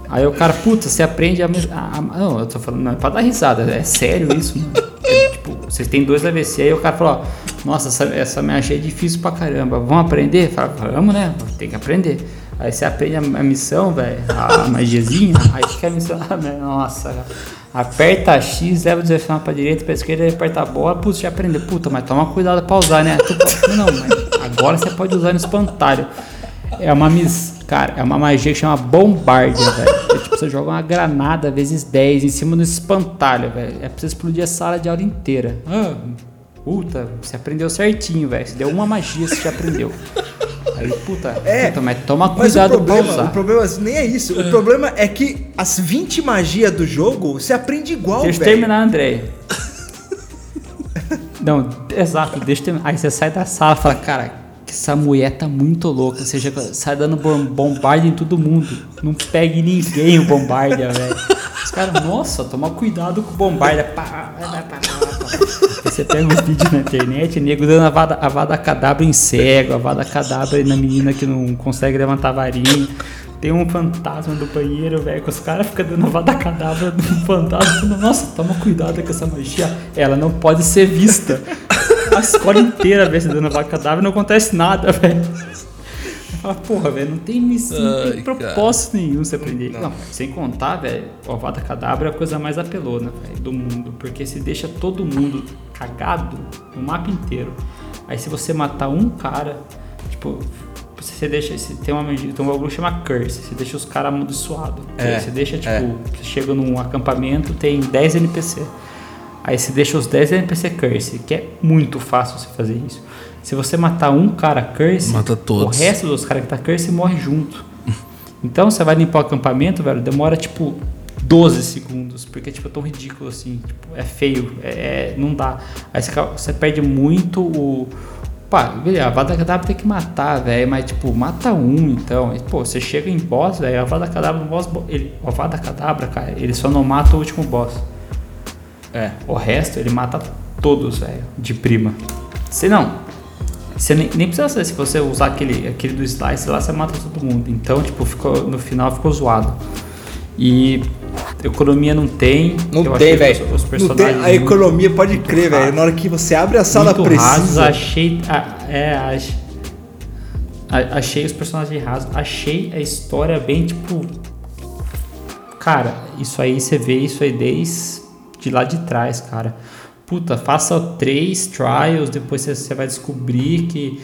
Aí o cara, puta, você aprende a, a, a- Não, eu tô falando, não é pra dar risada, é sério isso, mano. É, tipo, vocês têm dois AVC, aí o cara falou, ó, nossa, essa, essa magia é difícil pra caramba, vamos aprender? Fala, vamos, né? Tem que aprender. Aí você aprende a, a missão, velho, a, magiazinha, aí que a missão, nossa, aperta X, leva o direcional pra direita, pra esquerda, aperta a bola, putz, já aprendeu. Puta, mas toma cuidado pra usar, né? Não, mas agora você pode usar no espantalho. É uma mis... Cara, é uma magia que chama bombardia, velho. É tipo, você joga uma granada vezes 10 em cima do espantalho, velho. É pra você explodir a sala de aula inteira. Ah, puta, você aprendeu certinho, velho. Você deu uma magia, você já aprendeu. Aí, puta, É, puta mas toma Mas o cuidado pra problema, usar. o problema nem é isso. O problema é que as 20 magias do jogo você aprende igual, Deixa eu terminar, André. Não, exato, deixa eu terminar. Aí você sai da sala e fala, cara, que essa mulher tá muito louca. Você já sai dando bom- bombardia em todo mundo. Não pegue ninguém o bombardia, velho. Os caras, nossa, toma cuidado com o pá, pá, pá, pá. Você pega um vídeo na internet, nego dando a vada, a vada cadabra em cego, a vada cadabra na menina que não consegue levantar varinha. Tem um fantasma do banheiro, velho, que os caras ficam dando a vada cadabra do fantasma. Nossa, toma cuidado com essa magia. Ela não pode ser vista. A escola inteira, velho, você dando a vada cadabra não acontece nada, velho. Fala, porra, velho, não tem missão, não tem propósito cara. nenhum você aprender. Não. não, sem contar, velho, o Avada Cadabra é a coisa mais apelona, velho, do mundo. Porque se deixa todo mundo cagado no mapa inteiro. Aí se você matar um cara, tipo, você deixa. Você tem, uma, tem um bagulho que chama curse, você deixa os caras amaldiçoados. É, você deixa, tipo, é. você chega num acampamento, tem 10 NPC. Aí você deixa os 10 NPC curse, que é muito fácil você fazer isso. Se você matar um cara curse, Mata todos. o resto dos caras que tá curse morre junto. <laughs> então você vai limpar o acampamento, velho, demora tipo 12 segundos, porque tipo, é tão ridículo assim, tipo, é feio, é, é, não dá. Aí você, você perde muito o. Pá, a Vada Cadabra tem que matar, velho, mas tipo, mata um então. E, pô, você chega em boss, velho, a Vada Cadabra, o boss, ele, a Vada Cadabra, cara, ele só não mata o último boss. É. O resto ele mata todos, velho, de prima. Se não, você nem, nem precisa ser, se você usar aquele, aquele do slice lá, você mata todo mundo. Então, tipo, ficou, no final ficou zoado. E economia não tem. Não tem, velho. A economia, pode crer, velho. Na hora que você abre a sala muito precisa. Rasos, achei. É, achei, achei os personagens rasos. Achei a história bem, tipo. Cara, isso aí você vê isso aí desde de lá de trás, cara puta, faça três trials, depois você vai descobrir que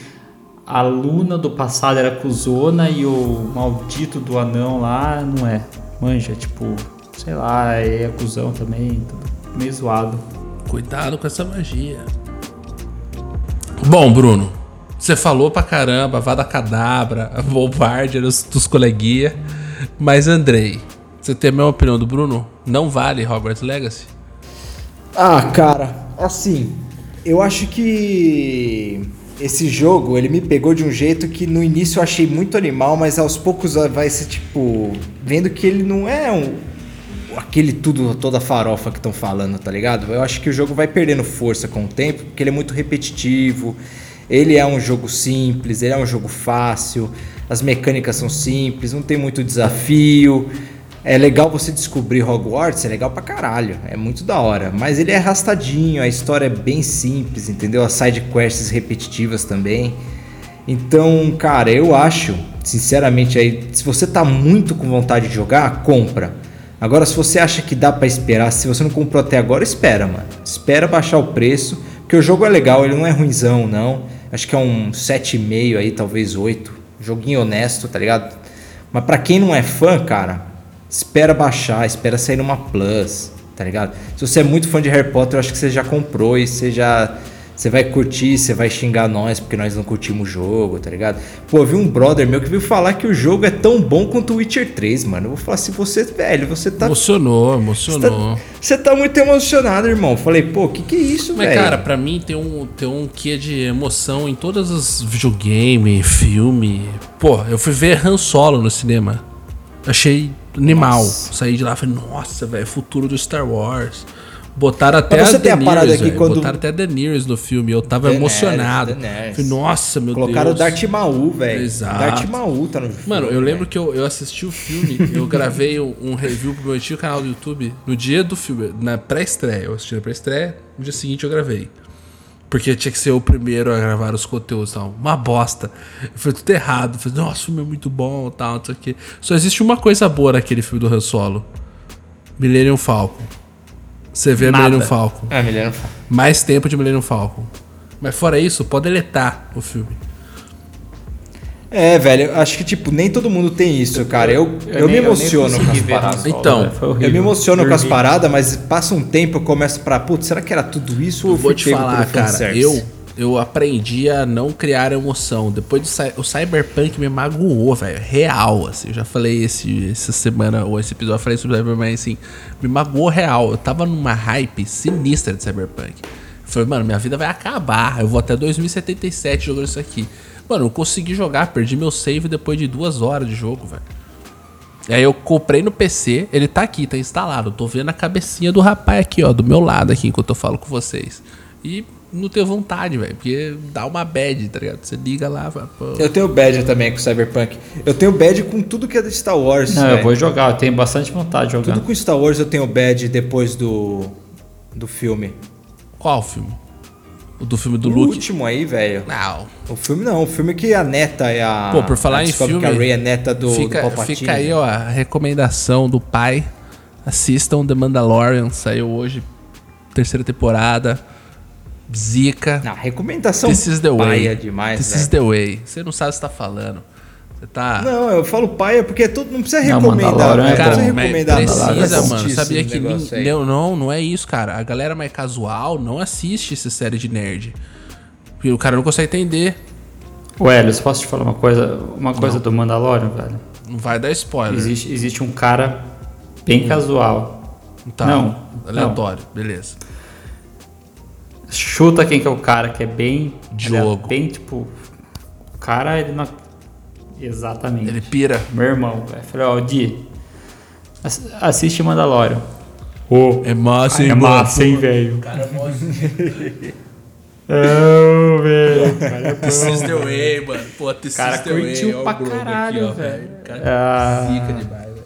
a Luna do passado era cuzona e o maldito do anão lá não é. Manja, tipo, sei lá, é acusão também, tudo meio zoado. Cuidado com essa magia. Bom, Bruno, você falou pra caramba, Vada Cadabra, <laughs> a Bombard dos, dos coleguinha, mas Andrei, você tem a mesma opinião do Bruno? Não vale Hogwarts Legacy? Ah, cara, assim, eu acho que esse jogo, ele me pegou de um jeito que no início eu achei muito animal, mas aos poucos vai ser tipo, vendo que ele não é um aquele tudo toda farofa que estão falando, tá ligado? Eu acho que o jogo vai perdendo força com o tempo, porque ele é muito repetitivo. Ele é um jogo simples, ele é um jogo fácil, as mecânicas são simples, não tem muito desafio. É legal você descobrir Hogwarts, é legal pra caralho, é muito da hora. Mas ele é arrastadinho, a história é bem simples, entendeu? As side quests repetitivas também. Então, cara, eu acho, sinceramente, aí, se você tá muito com vontade de jogar, compra. Agora, se você acha que dá para esperar, se você não comprou até agora, espera, mano. Espera baixar o preço, porque o jogo é legal, ele não é ruimzão, não. Acho que é um 7,5 aí, talvez 8. Joguinho honesto, tá ligado? Mas para quem não é fã, cara, espera baixar, espera sair numa Plus, tá ligado? Se você é muito fã de Harry Potter, eu acho que você já comprou e você já. Você vai curtir, você vai xingar nós porque nós não curtimos o jogo, tá ligado? Pô, eu vi um brother meu que viu falar que o jogo é tão bom quanto o Witcher 3, mano. Eu vou falar assim, você, velho, você tá. Emocionou, emocionou. Você tá, você tá muito emocionado, irmão. Falei, pô, que que é isso, velho? Mas, cara, pra mim tem um, tem um quê de emoção em todos os videogames, filme. Pô, eu fui ver Han Solo no cinema. Achei animal. Nossa. Saí de lá e falei, nossa, velho, futuro do Star Wars. Botaram até a Daenerys, aqui quando... Botaram até a Daenerys no filme. Eu tava Daenerys, emocionado. Daenerys. Falei, nossa, meu Colocaram Deus. Colocaram o Darth Maul, velho. Exato. Darth Maul tá no filme. Mano, eu lembro que eu, eu assisti o filme, eu <laughs> gravei um review pro meu antigo canal do YouTube no dia do filme, na pré-estreia. Eu assisti na pré-estreia, no dia seguinte eu gravei. Porque tinha que ser o primeiro a gravar os conteúdos tal. Uma bosta. Foi tudo errado. Falei, nossa, o filme é muito bom tal, não sei o quê. Só existe uma coisa boa naquele filme do Han Solo. Millennium Falcon. Você vê Nada. Millennium Falcon. É, Millennium Falcon. Mais tempo de Millennium Falcon. Mas fora isso, pode deletar o filme. É, velho, acho que, tipo, nem todo mundo tem isso, cara. Eu, eu, eu me emociono com as paradas. Então, eu me emociono com as paradas, mas passa um tempo eu começo pra, putz, será que era tudo isso? Eu vou te falar, cara, eu, eu aprendi a não criar emoção. Depois do o Cyberpunk me magoou, velho. Real, assim. Eu já falei esse, essa semana, ou esse episódio, eu falei sobre Cyberpunk, assim. Me magoou real. Eu tava numa hype sinistra de Cyberpunk. Eu falei, mano, minha vida vai acabar. Eu vou até 2077 jogando isso aqui. Mano, eu consegui jogar, perdi meu save depois de duas horas de jogo, velho. Aí eu comprei no PC, ele tá aqui, tá instalado. tô vendo a cabecinha do rapaz aqui, ó, do meu lado aqui, enquanto eu falo com vocês. e não ter vontade, velho. Porque dá uma bad, tá ligado? Você liga lá, fala, pô. Eu tenho bad também com Cyberpunk. Eu tenho bad com tudo que é de Star Wars. Não, velho. eu vou jogar, eu tenho bastante vontade de jogar. Tudo com Star Wars eu tenho bad depois do, do filme. Qual filme? O do filme do o Luke? último aí, velho. Não. O filme não, o filme que a neta é a. Pô, por falar em filme, que a Rey é neta do, fica, do Palpatine. fica aí, ó, a recomendação do pai. Assistam The Mandalorian, saiu hoje, terceira temporada. Zica. Não, recomendação This is the way. demais, This velho. is the way. Você não sabe o que você tá falando. Você tá. Não, eu falo paia porque é tudo, não precisa Não, recomendar, velho. é Não bom. precisa recomendar. precisa, mano. Sabia que aí. não, não, não é isso, cara. A galera mais casual não assiste essa série de nerd. Porque o cara não consegue entender. Ô, Helios, posso te falar uma coisa? Uma coisa do Mandalorian, velho? Não vai dar spoiler. Existe, existe um cara bem casual. Tá. Não, Aleatório, beleza. Chuta quem que é o cara que é bem. Diogo. ele é bem, tipo. O cara, ele não. Exatamente. Ele pira. Meu irmão, velho. Falei, ó, Di, ass- assiste Mandalorian. Ô, É massa, hein, é massa, hein, velho? <laughs> Não, velho. Cara, é This is the way, mano. Pô, this cara is the way. curtiu pra caralho, velho. Cara Ah. zica demais, velho.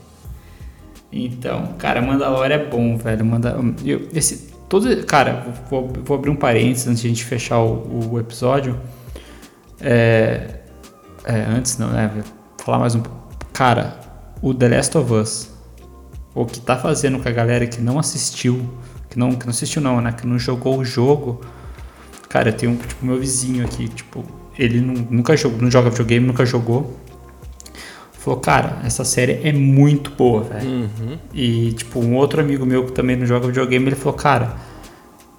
Então, cara, Mandalorian é bom, velho. Manda... Eu, esse, todo, cara, vou, vou abrir um parênteses antes de a gente fechar o, o episódio. É, é, antes não, né? Falar mais um pouco. Cara, o The Last of Us, o que tá fazendo com a galera que não assistiu, que não, que não assistiu não, né? Que não jogou o jogo. Cara, eu tenho tipo meu vizinho aqui, tipo, ele não, nunca jogou, não joga videogame, nunca jogou. Falou, cara, essa série é muito boa, velho. E, tipo, um outro amigo meu que também não joga videogame, ele falou, cara,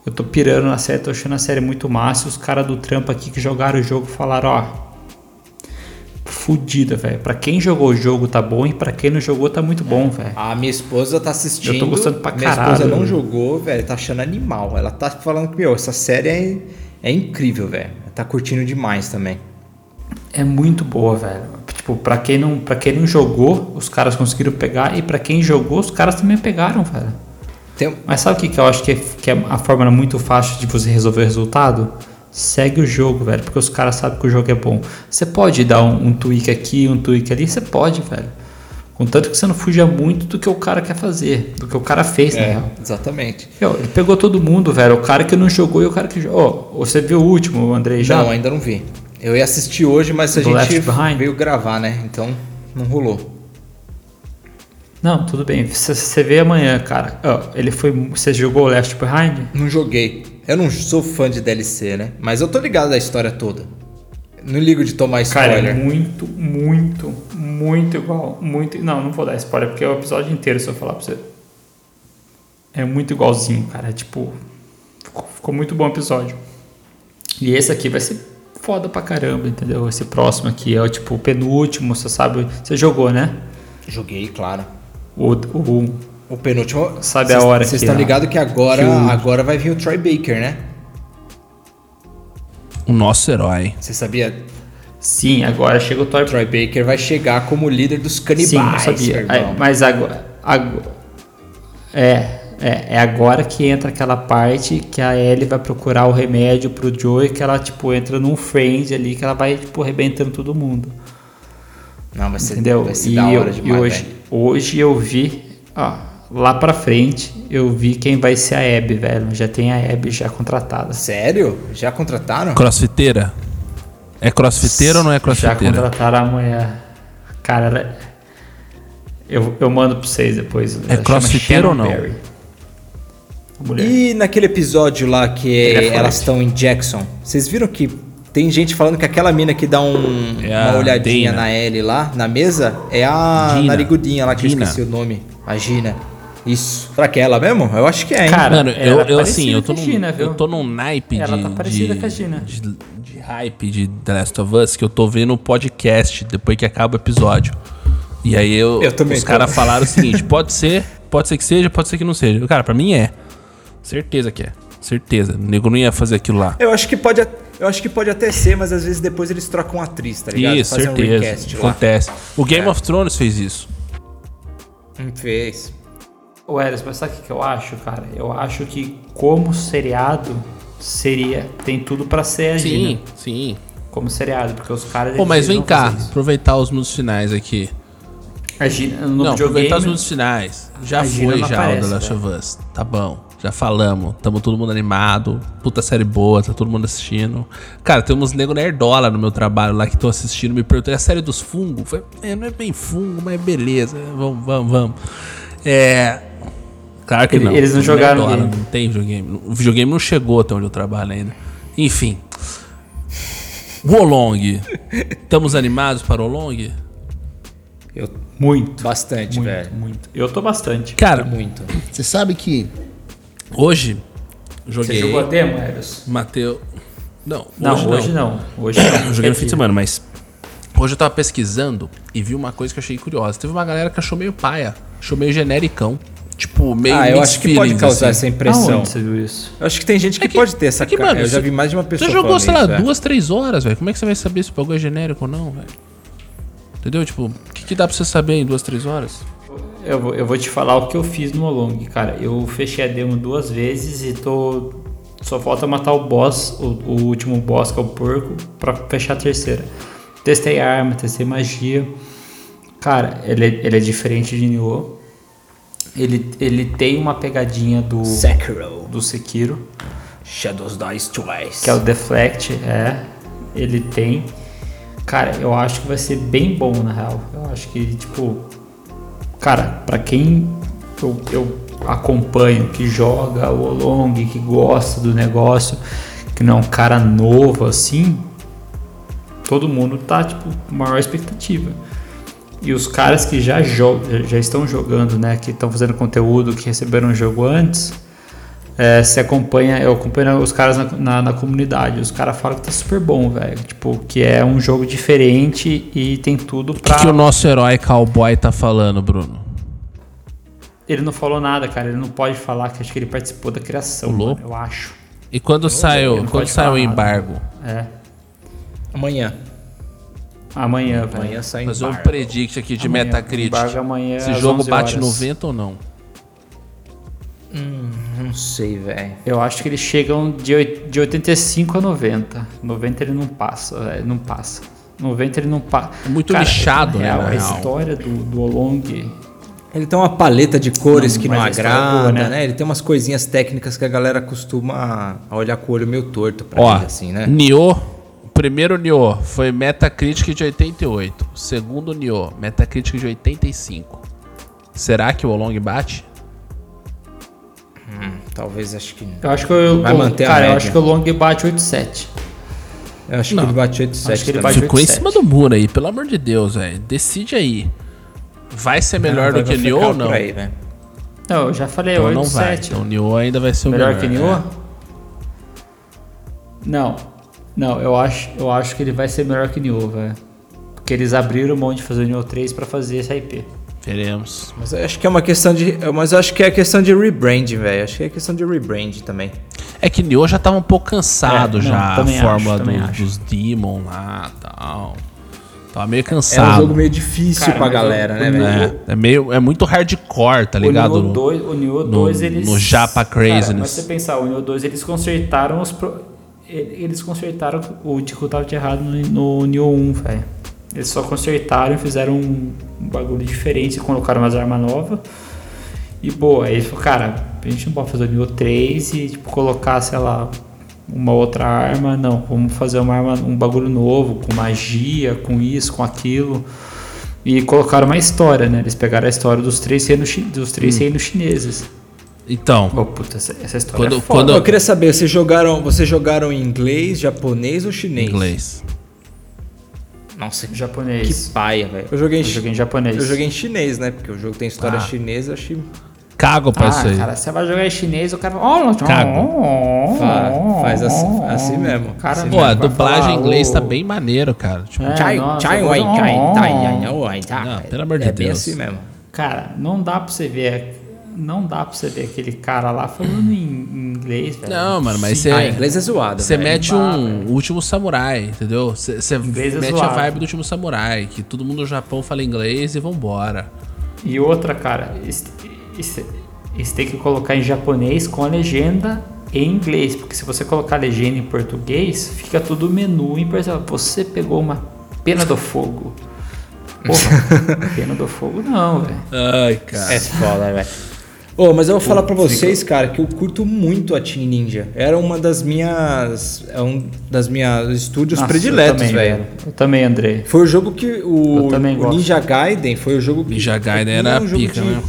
eu tô pirando na série, tô achando a série muito massa. E os caras do trampo aqui que jogaram o jogo falaram, ó. Fudida, velho. Pra quem jogou o jogo tá bom e pra quem não jogou tá muito bom, velho. A minha esposa tá assistindo. Eu tô gostando pra Minha caralho, esposa não jogou, velho. Tá achando animal. Ela tá falando que, meu, essa série é, é incrível, velho. Tá curtindo demais também. É muito boa, velho. Tipo, pra quem não, pra quem não jogou, os caras conseguiram pegar. E pra quem jogou, os caras também pegaram, velho. Tem, Mas sabe o que, que eu acho que é, que é a fórmula muito fácil de você resolver o resultado? Segue o jogo, velho, porque os caras sabem que o jogo é bom. Você pode dar um, um tweak aqui, um tweak ali, você pode, velho. Contanto que você não fuja muito do que o cara quer fazer, do que o cara fez, na é, real. exatamente. Ele pegou todo mundo, velho. O cara que não jogou e o cara que jogou. Ó, você viu o último, Andrei, já? Não, ainda não vi. Eu ia assistir hoje, mas a Do gente Left Behind? veio gravar, né? Então não rolou. Não, tudo bem. Você- vê amanhã, cara. Ó, ele foi. Você jogou o Left Behind? Não joguei. Eu não sou fã de DLC, né? Mas eu tô ligado da história toda. Não ligo de tomar Cara, spoiler. é muito, muito, muito igual. Muito. Não, não vou dar spoiler, porque é o episódio inteiro se eu falar pra você. É muito igualzinho, cara. É tipo. Ficou, ficou muito bom o episódio. E esse aqui vai ser foda pra caramba, entendeu? Esse próximo aqui é o tipo o penúltimo, você sabe. Você jogou, né? Joguei, claro. O, o, O penúltimo. Sabe a Cês- hora Vocês que estão a- ligados que agora, que o- agora vai vir o Troy Baker, né? O nosso herói. Você sabia? sim, agora chega o Toy Troy Baker vai chegar como líder dos Sim, eu canibais, sabia. Aí, mas agora, agora- é, é, é agora que entra aquela parte que a Ellie vai procurar o remédio pro Joey, que ela tipo entra num friend ali que ela vai tipo arrebentando todo mundo, Não, vai ser, entendeu? vai ser E, da hora eu, e demais, hoje, velho. hoje eu vi, ó, lá pra frente eu vi quem vai ser a Abby, velho. Já tem a Abby já contratada. Sério? Já contrataram? Crossfiteira? É crossfiteira ou não é Já crossfiteira? contrataram a mulher. Cara, ela- eu, eu mando pra vocês depois. Ela chama crossfiteira ou não? A mulher. E naquele episódio lá que é elas estão em Jackson, vocês viram que tem gente falando que aquela mina que dá um- É uma olhadinha Dana. na Ellie lá, na mesa, é a Gina. narigudinha lá que Gina. eu esqueci o nome. A Gina. Isso. Que é ela mesmo? Eu acho que é, hein? Cara, Mano, eu, ela é eu assim, eu tô, a num, eu tô num naipe Ela de, tá parecida de, com a Gina. de, de hype de The Last of Us que eu tô vendo o podcast depois que acaba o episódio. E aí eu, Eu também os caras falaram o <laughs> seguinte: pode ser, pode ser que seja, pode ser que não seja. Cara, pra mim é. Certeza que é. Certeza. O nego não ia fazer aquilo lá. Eu acho que pode, eu acho que pode até ser, mas às vezes depois eles trocam atriz, tá ligado? Isso, Fazem um certeza. lá. Acontece. O Game É. of Thrones fez isso. Fez. Ô, Eros, mas sabe o que eu acho, cara? Eu acho que como seriado, seria. Tem tudo pra ser a Gina. Sim, sim. Como seriado, porque os caras. Pô, mas vem cá, aproveitar os minutos finais aqui. A Gina, no não, aproveitar os minutos finais. Já foi já aparece, o The Last velho. of Us. Tá bom. Já falamos. Tamo todo mundo animado. Puta série boa, tá todo mundo assistindo. Cara, tem uns nego nerdola no meu trabalho lá que estão assistindo. Me perguntou, "É a série dos fungos? Foi, é, não é bem fungo, mas beleza. Vamos, vamos, vamos. É. Claro que Ele- não. eles não jogaram game. Não tem videogame. O videogame não chegou até onde eu trabalho ainda. Enfim. Wolong. Estamos animados para o Wolong? Eu Muito. bastante, Muito, velho. muito. Eu tô bastante. Cara, Muito. você sabe que hoje Você joguei. jogou a demo, Eros? Mateu. Não, Não, hoje, hoje não. não. Hoje não. Eu <coughs> joguei no fim de semana, mas hoje eu tava pesquisando e vi uma coisa que eu achei curiosa. Teve uma galera que achou meio paia, achou meio genericão. Tipo, meio Ah, eu acho que pode causar assim. essa impressão. Aonde você viu isso? Eu acho que tem gente que, É que- pode ter essa é que, cara. mano, Eu já vi mais de uma pessoa Você jogou, sei lá, isso, é. duas, três horas, velho. Como é que você vai saber se o bagulho é genérico ou não, velho? Entendeu? Tipo, o que, que dá pra você saber em duas, três horas? Eu vou, eu vou te falar o que eu fiz no Olong, cara. Eu fechei a demo duas vezes e tô. Só falta matar o boss, o, o último boss, que é o porco, pra fechar a terceira. Testei arma, testei magia. Cara, ele, é- ele é diferente de Nioh. Ele, ele tem uma pegadinha do, Sekiro. do Sekiro. Shadows Dice Twice. que é o Deflect, é. Ele tem. Cara, eu acho que vai ser bem bom na real. Eu acho que, tipo. Cara, pra quem eu, eu acompanho, que joga o Long, que gosta do negócio, que não é um cara novo assim, todo mundo tá, tipo, com maior expectativa. E os caras que já, jogam, já estão jogando, né? Que estão fazendo conteúdo, que receberam o jogo antes, é, se acompanha, eu acompanho os caras na, na, na comunidade. Os caras falam que tá super bom, velho. Tipo, que é um jogo diferente e tem tudo O que, pra. que o nosso herói cowboy tá falando, Bruno? Ele não falou nada, cara. Ele não pode falar que acho que ele participou da criação, mano, eu acho. E quando sai, não quando o embargo? É. Amanhã. Amanhã, velho. Amanhã sai Fazer um predict aqui de Amanhã, Metacritic. embargo amanhã Esse jogo 11 bate horas. 90 ou não? Não sei, velho. Eu acho que eles chegam de, de 85 a 90. 90 ele não passa, velho. Não passa. 90 ele não passa. É muito lixado, na né, real, A história do, do Olong. Ele tem uma paleta de cores Não, que não é agrada, boa, né? né? Ele tem umas coisinhas técnicas que a galera costuma olhar com o olho meio torto pra Ó, ele, assim, né? Nioh, primeiro Nioh foi Metacritic de 88. O segundo Nioh, Metacritic de 85. Será que o Olong bate? Talvez, acho que... Eu acho que eu, Vai manter a cara, eu média. acho que o Long bate 87. Eu acho Não. que ele bate 8,7 Acho que ele bate- Ficou em 87. cima do muro aí, pelo amor de Deus, velho. Decide aí. Vai ser melhor Não, do que vai Nioh ou não? aí, velho. Não, eu já falei Então não vai. 87. Então Nioh ainda vai ser o Melhor melhor. que é. Nioh? Não. Não, eu acho, eu acho que ele vai ser melhor que Nioh, velho. Porque eles abriram mão de fazer o Nioh 3 pra fazer esse IP. Veremos. Mas eu acho que é uma questão de... Mas eu acho que é questão de rebranding, velho. Acho que é questão de rebranding também. É que Nioh já tava um pouco cansado É, não, já, a também fórmula acho, do- dos Demon lá e tal. Tava meio É cansado. um jogo meio difícil Cara, pra mas galera, o- né, o velho? É, é meio, é muito hardcore, tá ligado? O Nioh 2, o Nioh no- 2 eles... no Japa Cara, Craziness. mas se você pensar, o Nioh 2 eles consertaram os... Pro... Eles consertaram o que tava de errado no, no Nioh 1, velho. Eles só consertaram e fizeram um, um bagulho diferente, colocaram umas armas novas. E, pô, aí falaram, cara, a gente não pode fazer o Nioh 3 e, tipo, colocar, sei lá, uma outra arma. Não, vamos fazer uma arma, um bagulho novo, com magia, com isso, com aquilo. E colocaram uma história, né? Eles pegaram a história dos três reinos, dos três Hum. reinos chineses. Então, Oh, puta, essa, essa história Quando- é foda. quando- Eu queria saber, vocês jogaram, vocês jogaram em inglês, japonês ou chinês? inglês. Nossa, que, Japonês. que paia, velho. Eu joguei, em Eu joguei em japonês. eu joguei em chinês, né? Porque o jogo tem história Ah. chinesa, eu achei... Cago pra isso Ah, aí. cara, você vai jogar em chinês, o cara fala... Cago. Fa- faz assim- assim mesmo, Cara, assim Pô, a vai dublagem falar, em inglês "Ô, tá bem maneiro, cara. Tipo, É, Chai, nossa, chai, vou- chai, Oh. tai, ai, não, tá. Pelo amor de é bem Deus. assim mesmo. Cara, não dá pra você ver... Não dá pra você ver aquele cara lá falando em, em inglês, velho. Não, mano, mas você. Ah, inglês é zoado, Você mete dá, um velho. último samurai, entendeu? Você você é mete a zoado. vibe do último samurai, que todo mundo no Japão fala inglês e vambora. E outra, cara, isso tem que colocar em japonês com a legenda em inglês, porque se você colocar legenda em português, fica tudo menu em português. Você pegou uma pena do fogo. Porra, <laughs> pena do fogo não, velho. Ai, cara. É foda, velho. Ô, mas eu vou falar pra vocês, cara, que eu curto muito a Team Ninja. Era uma das minhas. É um das minhas estúdios Nossa, prediletos, velho. Eu também, Andrei. Foi o jogo que. O, o. Ninja Gaiden foi o jogo que. Ninja Gaiden era um jogo pica, de- né?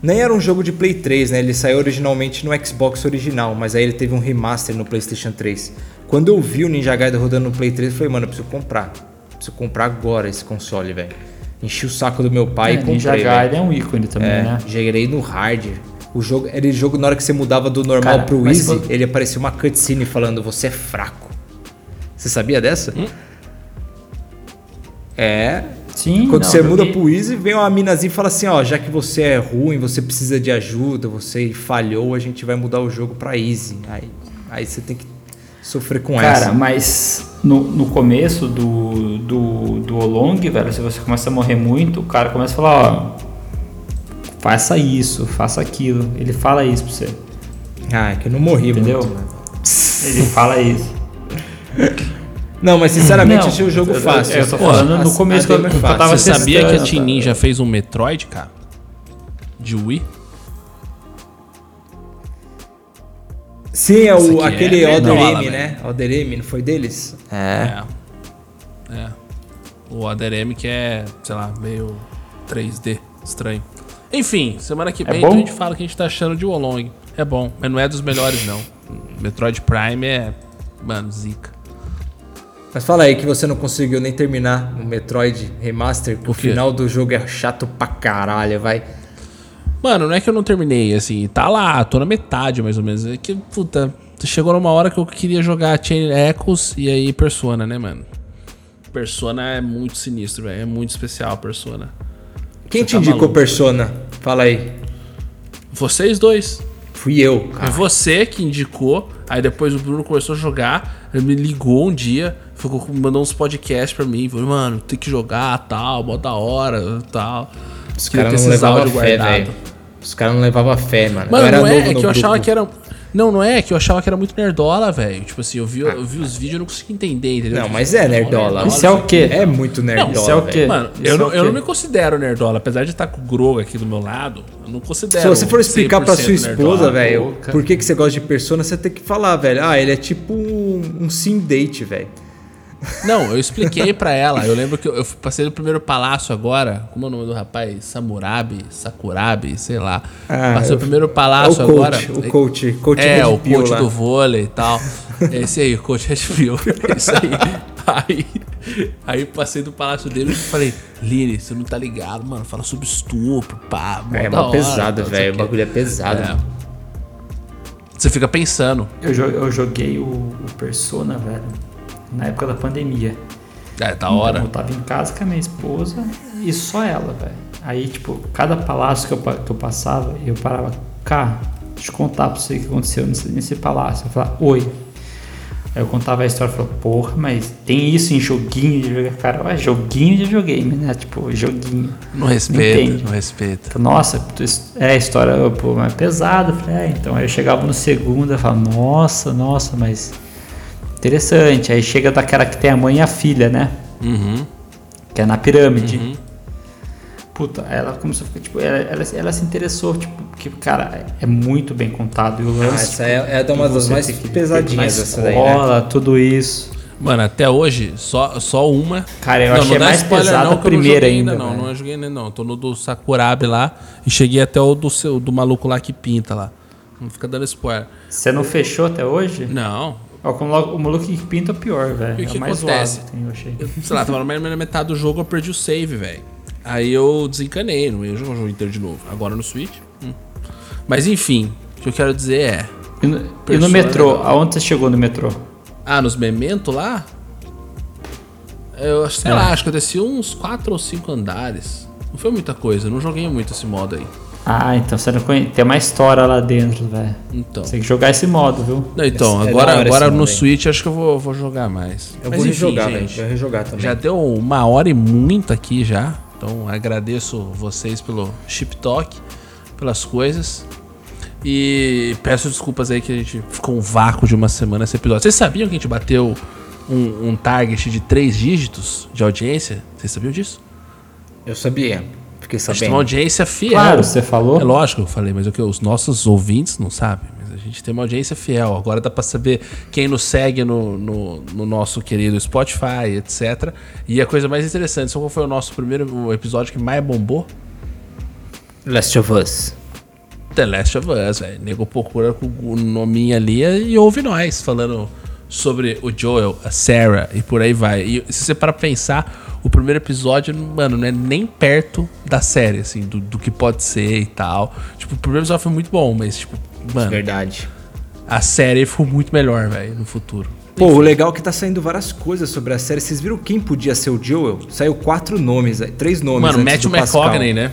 Nem era um jogo de Play 3, né? Ele saiu originalmente no Xbox original, mas aí ele teve um remaster no PlayStation 3. Quando eu vi o Ninja Gaiden rodando no Play 3, eu falei, mano, eu preciso comprar. Preciso comprar agora esse console, velho. Enchi o saco do meu pai É, e comprei. Ninja. Gaiden é um ícone também, É, né? gerei no hard. O jogo, era o jogo na hora que você mudava do normal Cara, pro easy, quando- ele aparecia uma cutscene falando você é fraco. Você sabia dessa? É. Sim, Quando não, você muda vi. pro easy, vem uma minazinha e fala assim, ó, já que você é ruim, você precisa de ajuda, você falhou, a gente vai mudar o jogo pra easy. Aí, aí você tem que sofrer com Cara, essa. mas no, no começo do, do, do Olong, velho, se você começa a morrer muito, o cara começa a falar, ó, faça isso, faça aquilo. Ele fala isso pra você. Ah, é que eu não morri Entendeu? muito. né? Ele fala isso. Não, mas sinceramente Não, achei o jogo eu- fácil. eu tô Pô, falando a- no começo que eu- é que eu fácil. tava Você sabia que a Team? Ninja fez um Metroid, cara? De Wii? Sim, é o, aqui aquele é M, né? Other M, não foi deles? É. É. O Other M que é, sei lá, meio 3D, estranho. Enfim, semana que É vem bom? a gente fala o que a gente tá achando de Wolong. É bom, mas não é dos melhores, não. Metroid Prime é, mano, zica. Mas fala aí que você não conseguiu nem terminar o Metroid Remaster, que o, O final do jogo é chato pra caralho, vai. Mano, não é que eu não terminei, assim, tá lá, tô na metade mais ou menos. É que, puta, chegou numa hora que eu queria jogar Chain Echoes e aí Persona, né, mano? Persona é muito sinistro, velho. É muito especial, Persona. Quem Você te tá indicou maluco. Persona? Fala aí. Vocês dois. Fui eu, É cara. você que indicou, aí depois o Bruno começou a jogar, ele me ligou um dia, ficou, mandou uns podcasts pra mim, falou, mano, tem que jogar, tal, mó da hora, tal. Os caras não levavam fé, velho. Os caras não levavam fé, mano. Mano, eu era não é, novo é que eu achava grupo. que era. Não, não é, que eu achava que era muito nerdola, velho. Tipo assim, eu vi, eu vi os vídeos e não conseguia entender, entendeu? Não, Tipo, mas é mó nerdola. Isso é o quê? É muito nerdola, isso é o quê? Mano, Isso eu, é não, o eu não me considero nerdola, apesar de estar com o Grogo aqui do meu lado, eu não considero. Se você for explicar pra sua 100% esposa, velho, por que, que você gosta de Persona, você tem que falar, velho. Ah, ele é tipo um, um sim date, velho. Não, eu expliquei pra ela. Eu lembro que eu, eu passei no primeiro palácio agora. Como é o nome do rapaz? Samurabi? Sakurabi? Sei lá. Ah, passei eu- o primeiro É o palácio coach, agora. o coach, coach É, Red o coach lá. do vôlei e tal. Esse aí, o coach Red Pill. <laughs> Isso aí. Aí, aí passei do palácio dele e falei, Lini, você não tá ligado, mano. Fala sobre estupro, pá. É, da mó hora, pesado, não sei velho. O bagulho é pesado. É. Você fica pensando. Eu, eu joguei o, o Persona, velho, na época da pandemia. É, da hora. Então, eu tava em casa com a minha esposa e só ela, velho. Aí, tipo, cada palácio que eu, que eu passava, eu parava, cá, deixa eu contar pra você o que aconteceu nesse, nesse palácio. Eu falava, oi. Aí eu contava a história e falava, porra, mas tem isso em joguinho de jogar. Cara, ué, joguinho de videogame, né? Tipo, joguinho. Não respeita, não respeita. Então, Nossa, é a história pô, mais pesada. Eu falei, é, então aí eu chegava no segundo e falava, nossa, nossa, mas interessante. Aí chega daquela que tem a mãe e a filha, né? Uhum. Que é na pirâmide. Puta, ela começou a ficar, tipo, ela, ela, ela se interessou, tipo, porque, cara, é muito bem contado. E o Ah, lance, essa é, é uma das mais pesadinhas na essa daí, né? escola, tudo isso. Mano, até hoje, só, só uma. Cara, eu achei dá mais pesada a primeira não joguei ainda, Não, não joguei ainda não. Tô no do Sakurabi lá e cheguei até o do, seu, do maluco lá que pinta lá. Não fica dando spoiler. Você não fechou até hoje? Não. Ó, o maluco que pinta é pior, velho. E o É que o mais acontece? que tem, eu achei. Eu, sei lá, tava na metade do jogo, eu perdi o save, velho. Aí eu desencanei, não ia jogar o jogo inteiro de novo. Agora no Switch. hum. Mas enfim, o que eu quero dizer é. E no, e no metrô? Aonde você chegou no metrô? Ah, nos Memento lá? Eu sei É. lá, acho que eu desci uns 4 ou 5 andares. Não foi muita coisa, não joguei muito esse modo aí. Ah, então você não conhece. Tem uma história lá dentro, velho. Então. Você tem que jogar esse modo, viu? Não, então, É agora, agora no. Switch acho que eu vou, vou jogar mais. Eu Mas vou enfim, rejogar, velho. gente. Vou rejogar também. Já deu uma hora e muito aqui já. Então agradeço vocês pelo chip talk, pelas coisas. E peço desculpas aí que a gente ficou um vácuo de uma semana esse episódio. Vocês sabiam que a gente bateu um, um target de três dígitos de audiência? Vocês sabiam disso? Eu sabia. Fiquei A gente tem sabendo. uma audiência fiel. Claro, você falou. É lógico que eu falei, mas o que os nossos ouvintes não sabem. Mas a gente tem uma audiência fiel. Agora dá pra saber quem nos segue no, no, no nosso querido Spotify, etc. E a coisa mais interessante, sabe qual foi o nosso primeiro episódio que mais bombou? Last of Us. The Last of Us, velho. Nego procura com o nominho ali e ouve nós falando sobre o Joel, a Sarah e por aí vai. E se você para pensar, o primeiro episódio, mano, não é nem perto da série, assim, do, do que pode ser e tal. Tipo, o primeiro episódio foi muito bom, mas, tipo, mano, Verdade. a série ficou muito melhor, velho, no futuro. Pô, o legal é que tá saindo várias coisas sobre a série. Vocês viram quem podia ser o Joel? Saiu quatro nomes, três nomes. Mano, Matthew Pascal. McConaughey, né?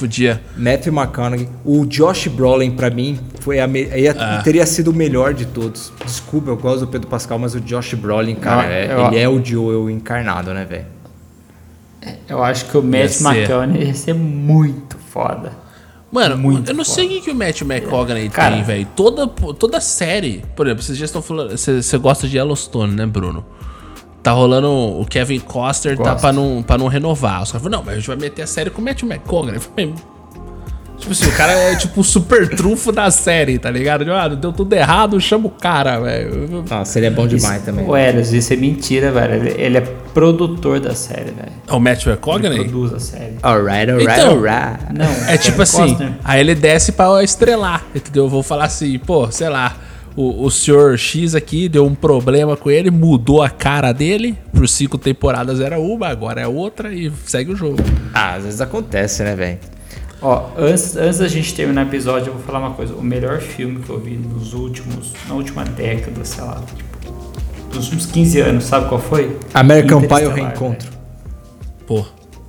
Podia. Matthew McConaughey. O Josh Brolin, pra mim, foi a me- ia- Ah. teria sido o melhor de todos. Desculpa, eu gosto do Pedro Pascal, mas o Josh Brolin, cara, Eu- é- eu- ele é o Joel encarnado, né, velho? Eu acho que o Ia Matt ser. McConaughey ia ser muito foda. Mano, Muito eu não sei o foda. que, que o Matt McConaughey Cara. tem, velho. Toda, toda série, por exemplo, vocês já estão falando. Você você gosta de Yellowstone, né, Bruno? Tá rolando o Kevin Costner, tá Gosto. pra não, pra não renovar. Os caras falaram, não, mas a gente vai meter a série com o Matt McConaughey. Tipo assim, o cara é tipo o super trunfo da série, tá ligado? Tipo, Ah, deu tudo errado, chama o cara, velho. Nossa, ele é bom demais também. O Eros, isso é mentira, velho. Ele, ele é produtor da série, velho. É o Matt Ele McConaughey? produz a série. Alright, alright, Então, alright. Não, É tipo assim, Costner. aí ele desce pra estrelar, entendeu? Eu vou falar assim, pô, sei lá, o, o senhor X aqui deu um problema com ele, mudou a cara dele, por cinco temporadas era uma, agora é outra e segue o jogo. Ah, às vezes acontece, né, velho? Ó, antes, antes da gente terminar o episódio, eu vou falar uma coisa. O melhor filme que eu vi nos últimos, na última década, sei lá, tipo, dos últimos 15 anos, sabe qual foi? American Pie ou Interestelar, Reencontro? Pô,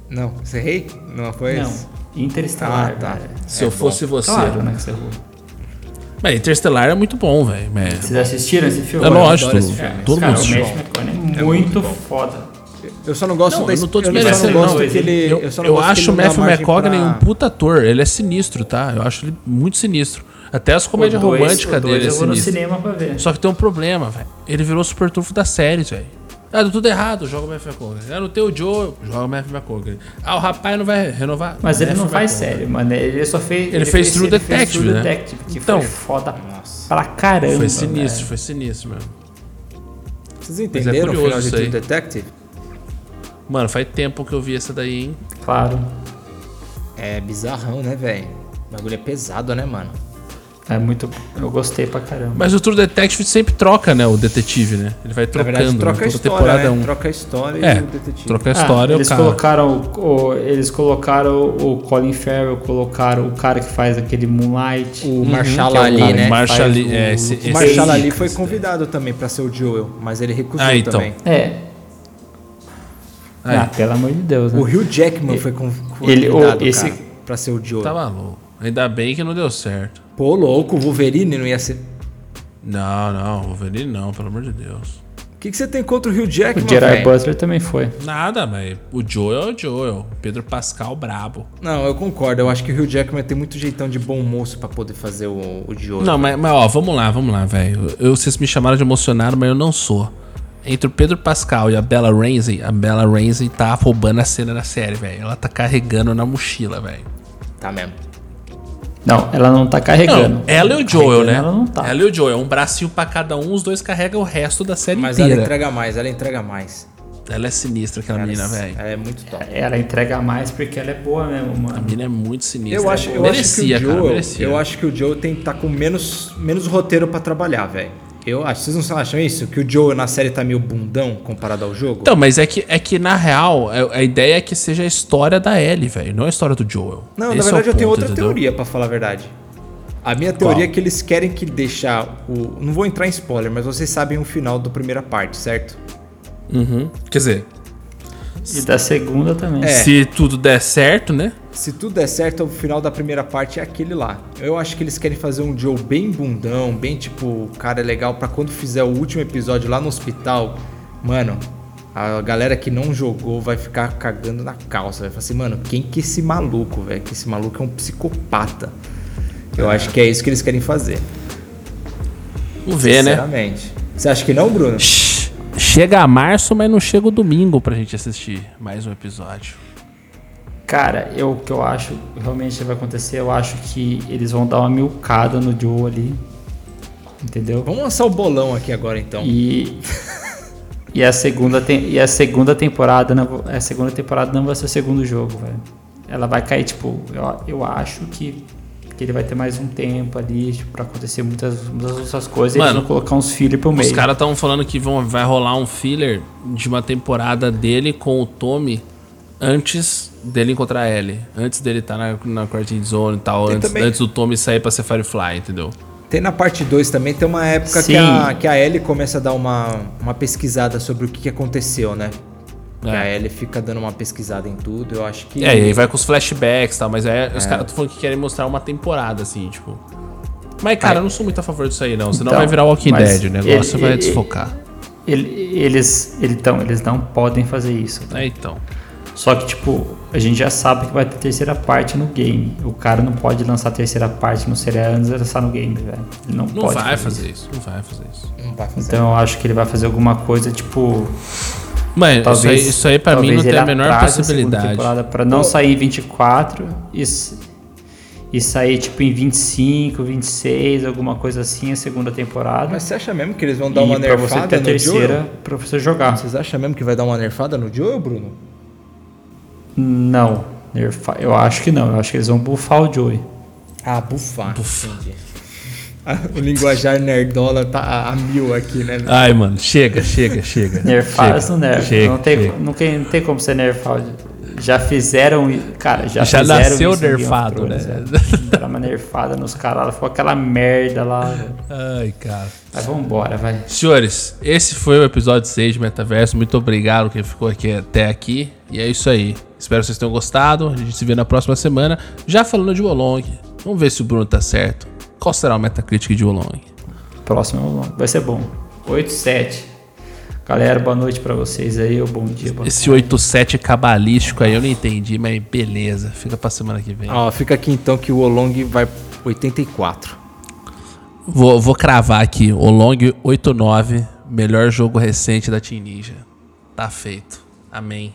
Não, você errei? Não foi velho. esse? Não, Interestelar, Ah, tá. se eu É fosse bom. você. Claro, né, que você errou. Mas Interstellar é muito bom, velho. mas- Vocês assistiram esse filme? É lógico, esse todo, filme. todo Cara, mundo o assistiu. Matt McConaughey é muito foda. Eu só não gosto Não, da eu não tô eu só desmerecendo, gosto não. que ele, Eu, não eu que acho o não Matthew McConaughey pra- um puta ator. Ele é sinistro, tá? Eu acho ele muito sinistro. Até as comédias O românticas o dele é eu vou no sinistro. cinema pra ver. Só que tem um problema, velho. Ele virou super trunfo das séries, velho. Ah, deu tudo errado, joga o Matthew McConaughey. Ah, não tem o Joe, joga o Matthew McConaughey. Ah, o rapaz não vai renovar. Mas ele não faz série, mano. Ele só fez. Ele fez True ele fez Detective, True né? Detective, que Então. foi foda pra caramba. Foi sinistro, velho. foi sinistro, mano. Vocês entenderam o curioso final de True. Detective? Mano, faz tempo que eu vi essa daí, hein? Claro. É bizarrão, né, velho? O bagulho é pesado, né, mano? É muito. Eu gostei pra caramba. Mas o True Detective sempre troca, né? O detetive, né? Ele vai Na trocando. verdade, troca né? a Toda história, temporada né? é um. Troca a história É, e o detetive. troca a Ah, história, eles o cara. colocaram o, o- eles colocaram o Colin Farrell, colocaram o cara que faz aquele Moonlight. O Marshall que é Ali, né? Marshall Ali, o- é, esse- o esse- Marshall Cage. Ali foi convidado também pra ser o Joel, mas ele recusou Ah, então. também. É. Ah, pelo amor de Deus, né? O Hugh Jackman foi con- Ele- o- convidado, esse- cara, pra ser o Joel. Tá maluco. Ainda bem que não deu certo. Pô, louco, o Wolverine não ia ser... Não, não, Wolverine não, pelo amor de Deus. O que, que você tem contra o Hugh Jackman, O Gerard? Butler também foi. Nada, mas o Joel é o Joel. Pedro Pascal, brabo. Não, eu concordo. Eu acho que o Hugh Jackman tem muito jeitão de bom moço pra poder fazer o, o Joel. Não, mas, mas ó, vamos lá, vamos lá, velho. Eu, vocês me chamaram de emocionado, mas eu não sou. Entre o Pedro Pascal e a Bella Ramsey, a Bella Ramsey tá roubando a cena da série, velho. Ela tá carregando na mochila, velho. Tá mesmo. Não, ela não tá carregando. Não, ela e o Joel, Carregando né? Ela não tá. Ela e o Joel, um bracinho pra cada um, os dois carregam o resto da série Mas inteira. ela entrega mais, ela entrega mais. Ela é sinistra, aquela Ela, menina, velho. ela é muito top. Ela entrega mais porque ela é boa mesmo, A mano. menina é muito sinistra. Eu acho, eu merecia, acho que o cara, Joel, merecia. eu acho que o Joel tem que estar com menos, menos roteiro pra trabalhar, velho. Eu acho. Vocês não acham isso? Que o Joel na série tá meio bundão comparado ao jogo? Então, mas é que, é que na real, a a ideia é que seja a história da Ellie, velho, não a história do Joel. não, na Esse é o verdade eu tenho outra entendeu? teoria pra falar a verdade. A minha teoria é que eles querem que deixar o. Não vou entrar em spoiler, mas vocês sabem o final da primeira parte, certo? Uhum. Quer dizer, E da segunda também. É. se tudo der certo, né? Se tudo der certo, o final da primeira parte é aquele lá. Eu acho que eles querem fazer um Joe bem bundão, bem tipo, o cara é legal pra quando fizer o último episódio lá no hospital, mano, a galera que não jogou vai ficar cagando na calça. Vai falar assim, mano, quem que é esse maluco, velho? Que esse maluco é um psicopata. Eu acho que é isso que eles querem fazer. Vamos ver, né? Sinceramente. Você acha que não, Bruno? Chega a março, mas não chega o domingo pra gente assistir mais um episódio. Cara, eu, o que eu acho realmente vai acontecer, eu acho que eles vão dar uma milcada no Joe ali. Entendeu? Vamos lançar o bolão aqui agora então. E. E a segunda, tem, e a segunda temporada não, a segunda temporada não vai ser o segundo jogo, velho. Ela vai cair, tipo, eu, eu acho que, que ele vai ter mais um tempo ali, tipo, pra acontecer muitas, muitas outras coisas Mano, e eles vão colocar uns fillers pro meio. Os caras estão falando que vão, vai rolar um filler de uma temporada dele com o Tommy antes dele encontrar a Ellie. Antes dele estar na, na quarantine zone e tal. Antes, também- antes do Tommy sair pra ser Firefly, entendeu? Tem na parte 2 também, tem uma época que a, que a Ellie começa a dar uma, uma pesquisada sobre o que, que aconteceu, né? É. A Ellie fica dando uma pesquisada em tudo, eu acho que... É, e aí vai com os flashbacks e tal, mas é, os caras falando que querem mostrar uma temporada, assim, tipo. Mas, cara, eu não sou muito a favor disso aí, não. Senão Então, vai virar Walking Dead, o negócio ele- vai ele- desfocar. Ele- eles, ele- então, eles não podem fazer isso. É, então. Só que, tipo, a gente já sabe que vai ter terceira parte no game. O cara não pode lançar a terceira parte no serial antes de lançar no game, velho. Ele não, Não pode vai fazer fazer isso. isso, não vai fazer isso. Não vai fazer. Então eu acho que ele vai fazer alguma coisa, tipo. Mas isso Talvez, aí, isso aí pra mim talvez não tem a menor possibilidade. temporada Pra não sair em 24 e, e sair, tipo, em 25, 26, alguma coisa assim, a segunda temporada. Mas você acha mesmo que eles vão dar e uma pra você nerfada ter a no terceira Joel? pra você jogar. Vocês acham mesmo que vai dar uma nerfada no Joel, Bruno? Não. nerfa- Eu acho que não. Eu acho que eles vão buffar o Joey. Ah, bufar. Entendi. O linguajar nerdola tá a, mil aqui, né? Ai, mano, chega, chega, chega. Nerfar, chega, não nerfa. Chega, não, tem, chega. Não, tem, não tem como ser nerfar. Já fizeram. Cara, já, Já fizeram nasceu Game of nerfado, né? Deram uma nerfada nos caras. Ficou aquela merda lá. Ai, cara. Mas vambora, vai. Senhores, esse foi o episódio 6 de Metaverso. Muito obrigado quem ficou aqui até aqui. E é isso aí. Espero que vocês tenham gostado. A gente se vê na próxima semana. Já falando de Wolong. Vamos ver se o Bruno tá certo. Qual será o Metacritic de Wolong? Próximo vai ser bom. 8-7. Galera, boa noite pra vocês aí. Ou bom dia, boa Esse 8-7 cabalístico aí eu não entendi, mas beleza. Fica pra semana que vem. Ó, fica aqui então que o Olong vai 84. Vou, vou cravar aqui. O Long 89, melhor jogo recente da Team Ninja. Tá feito. Amém.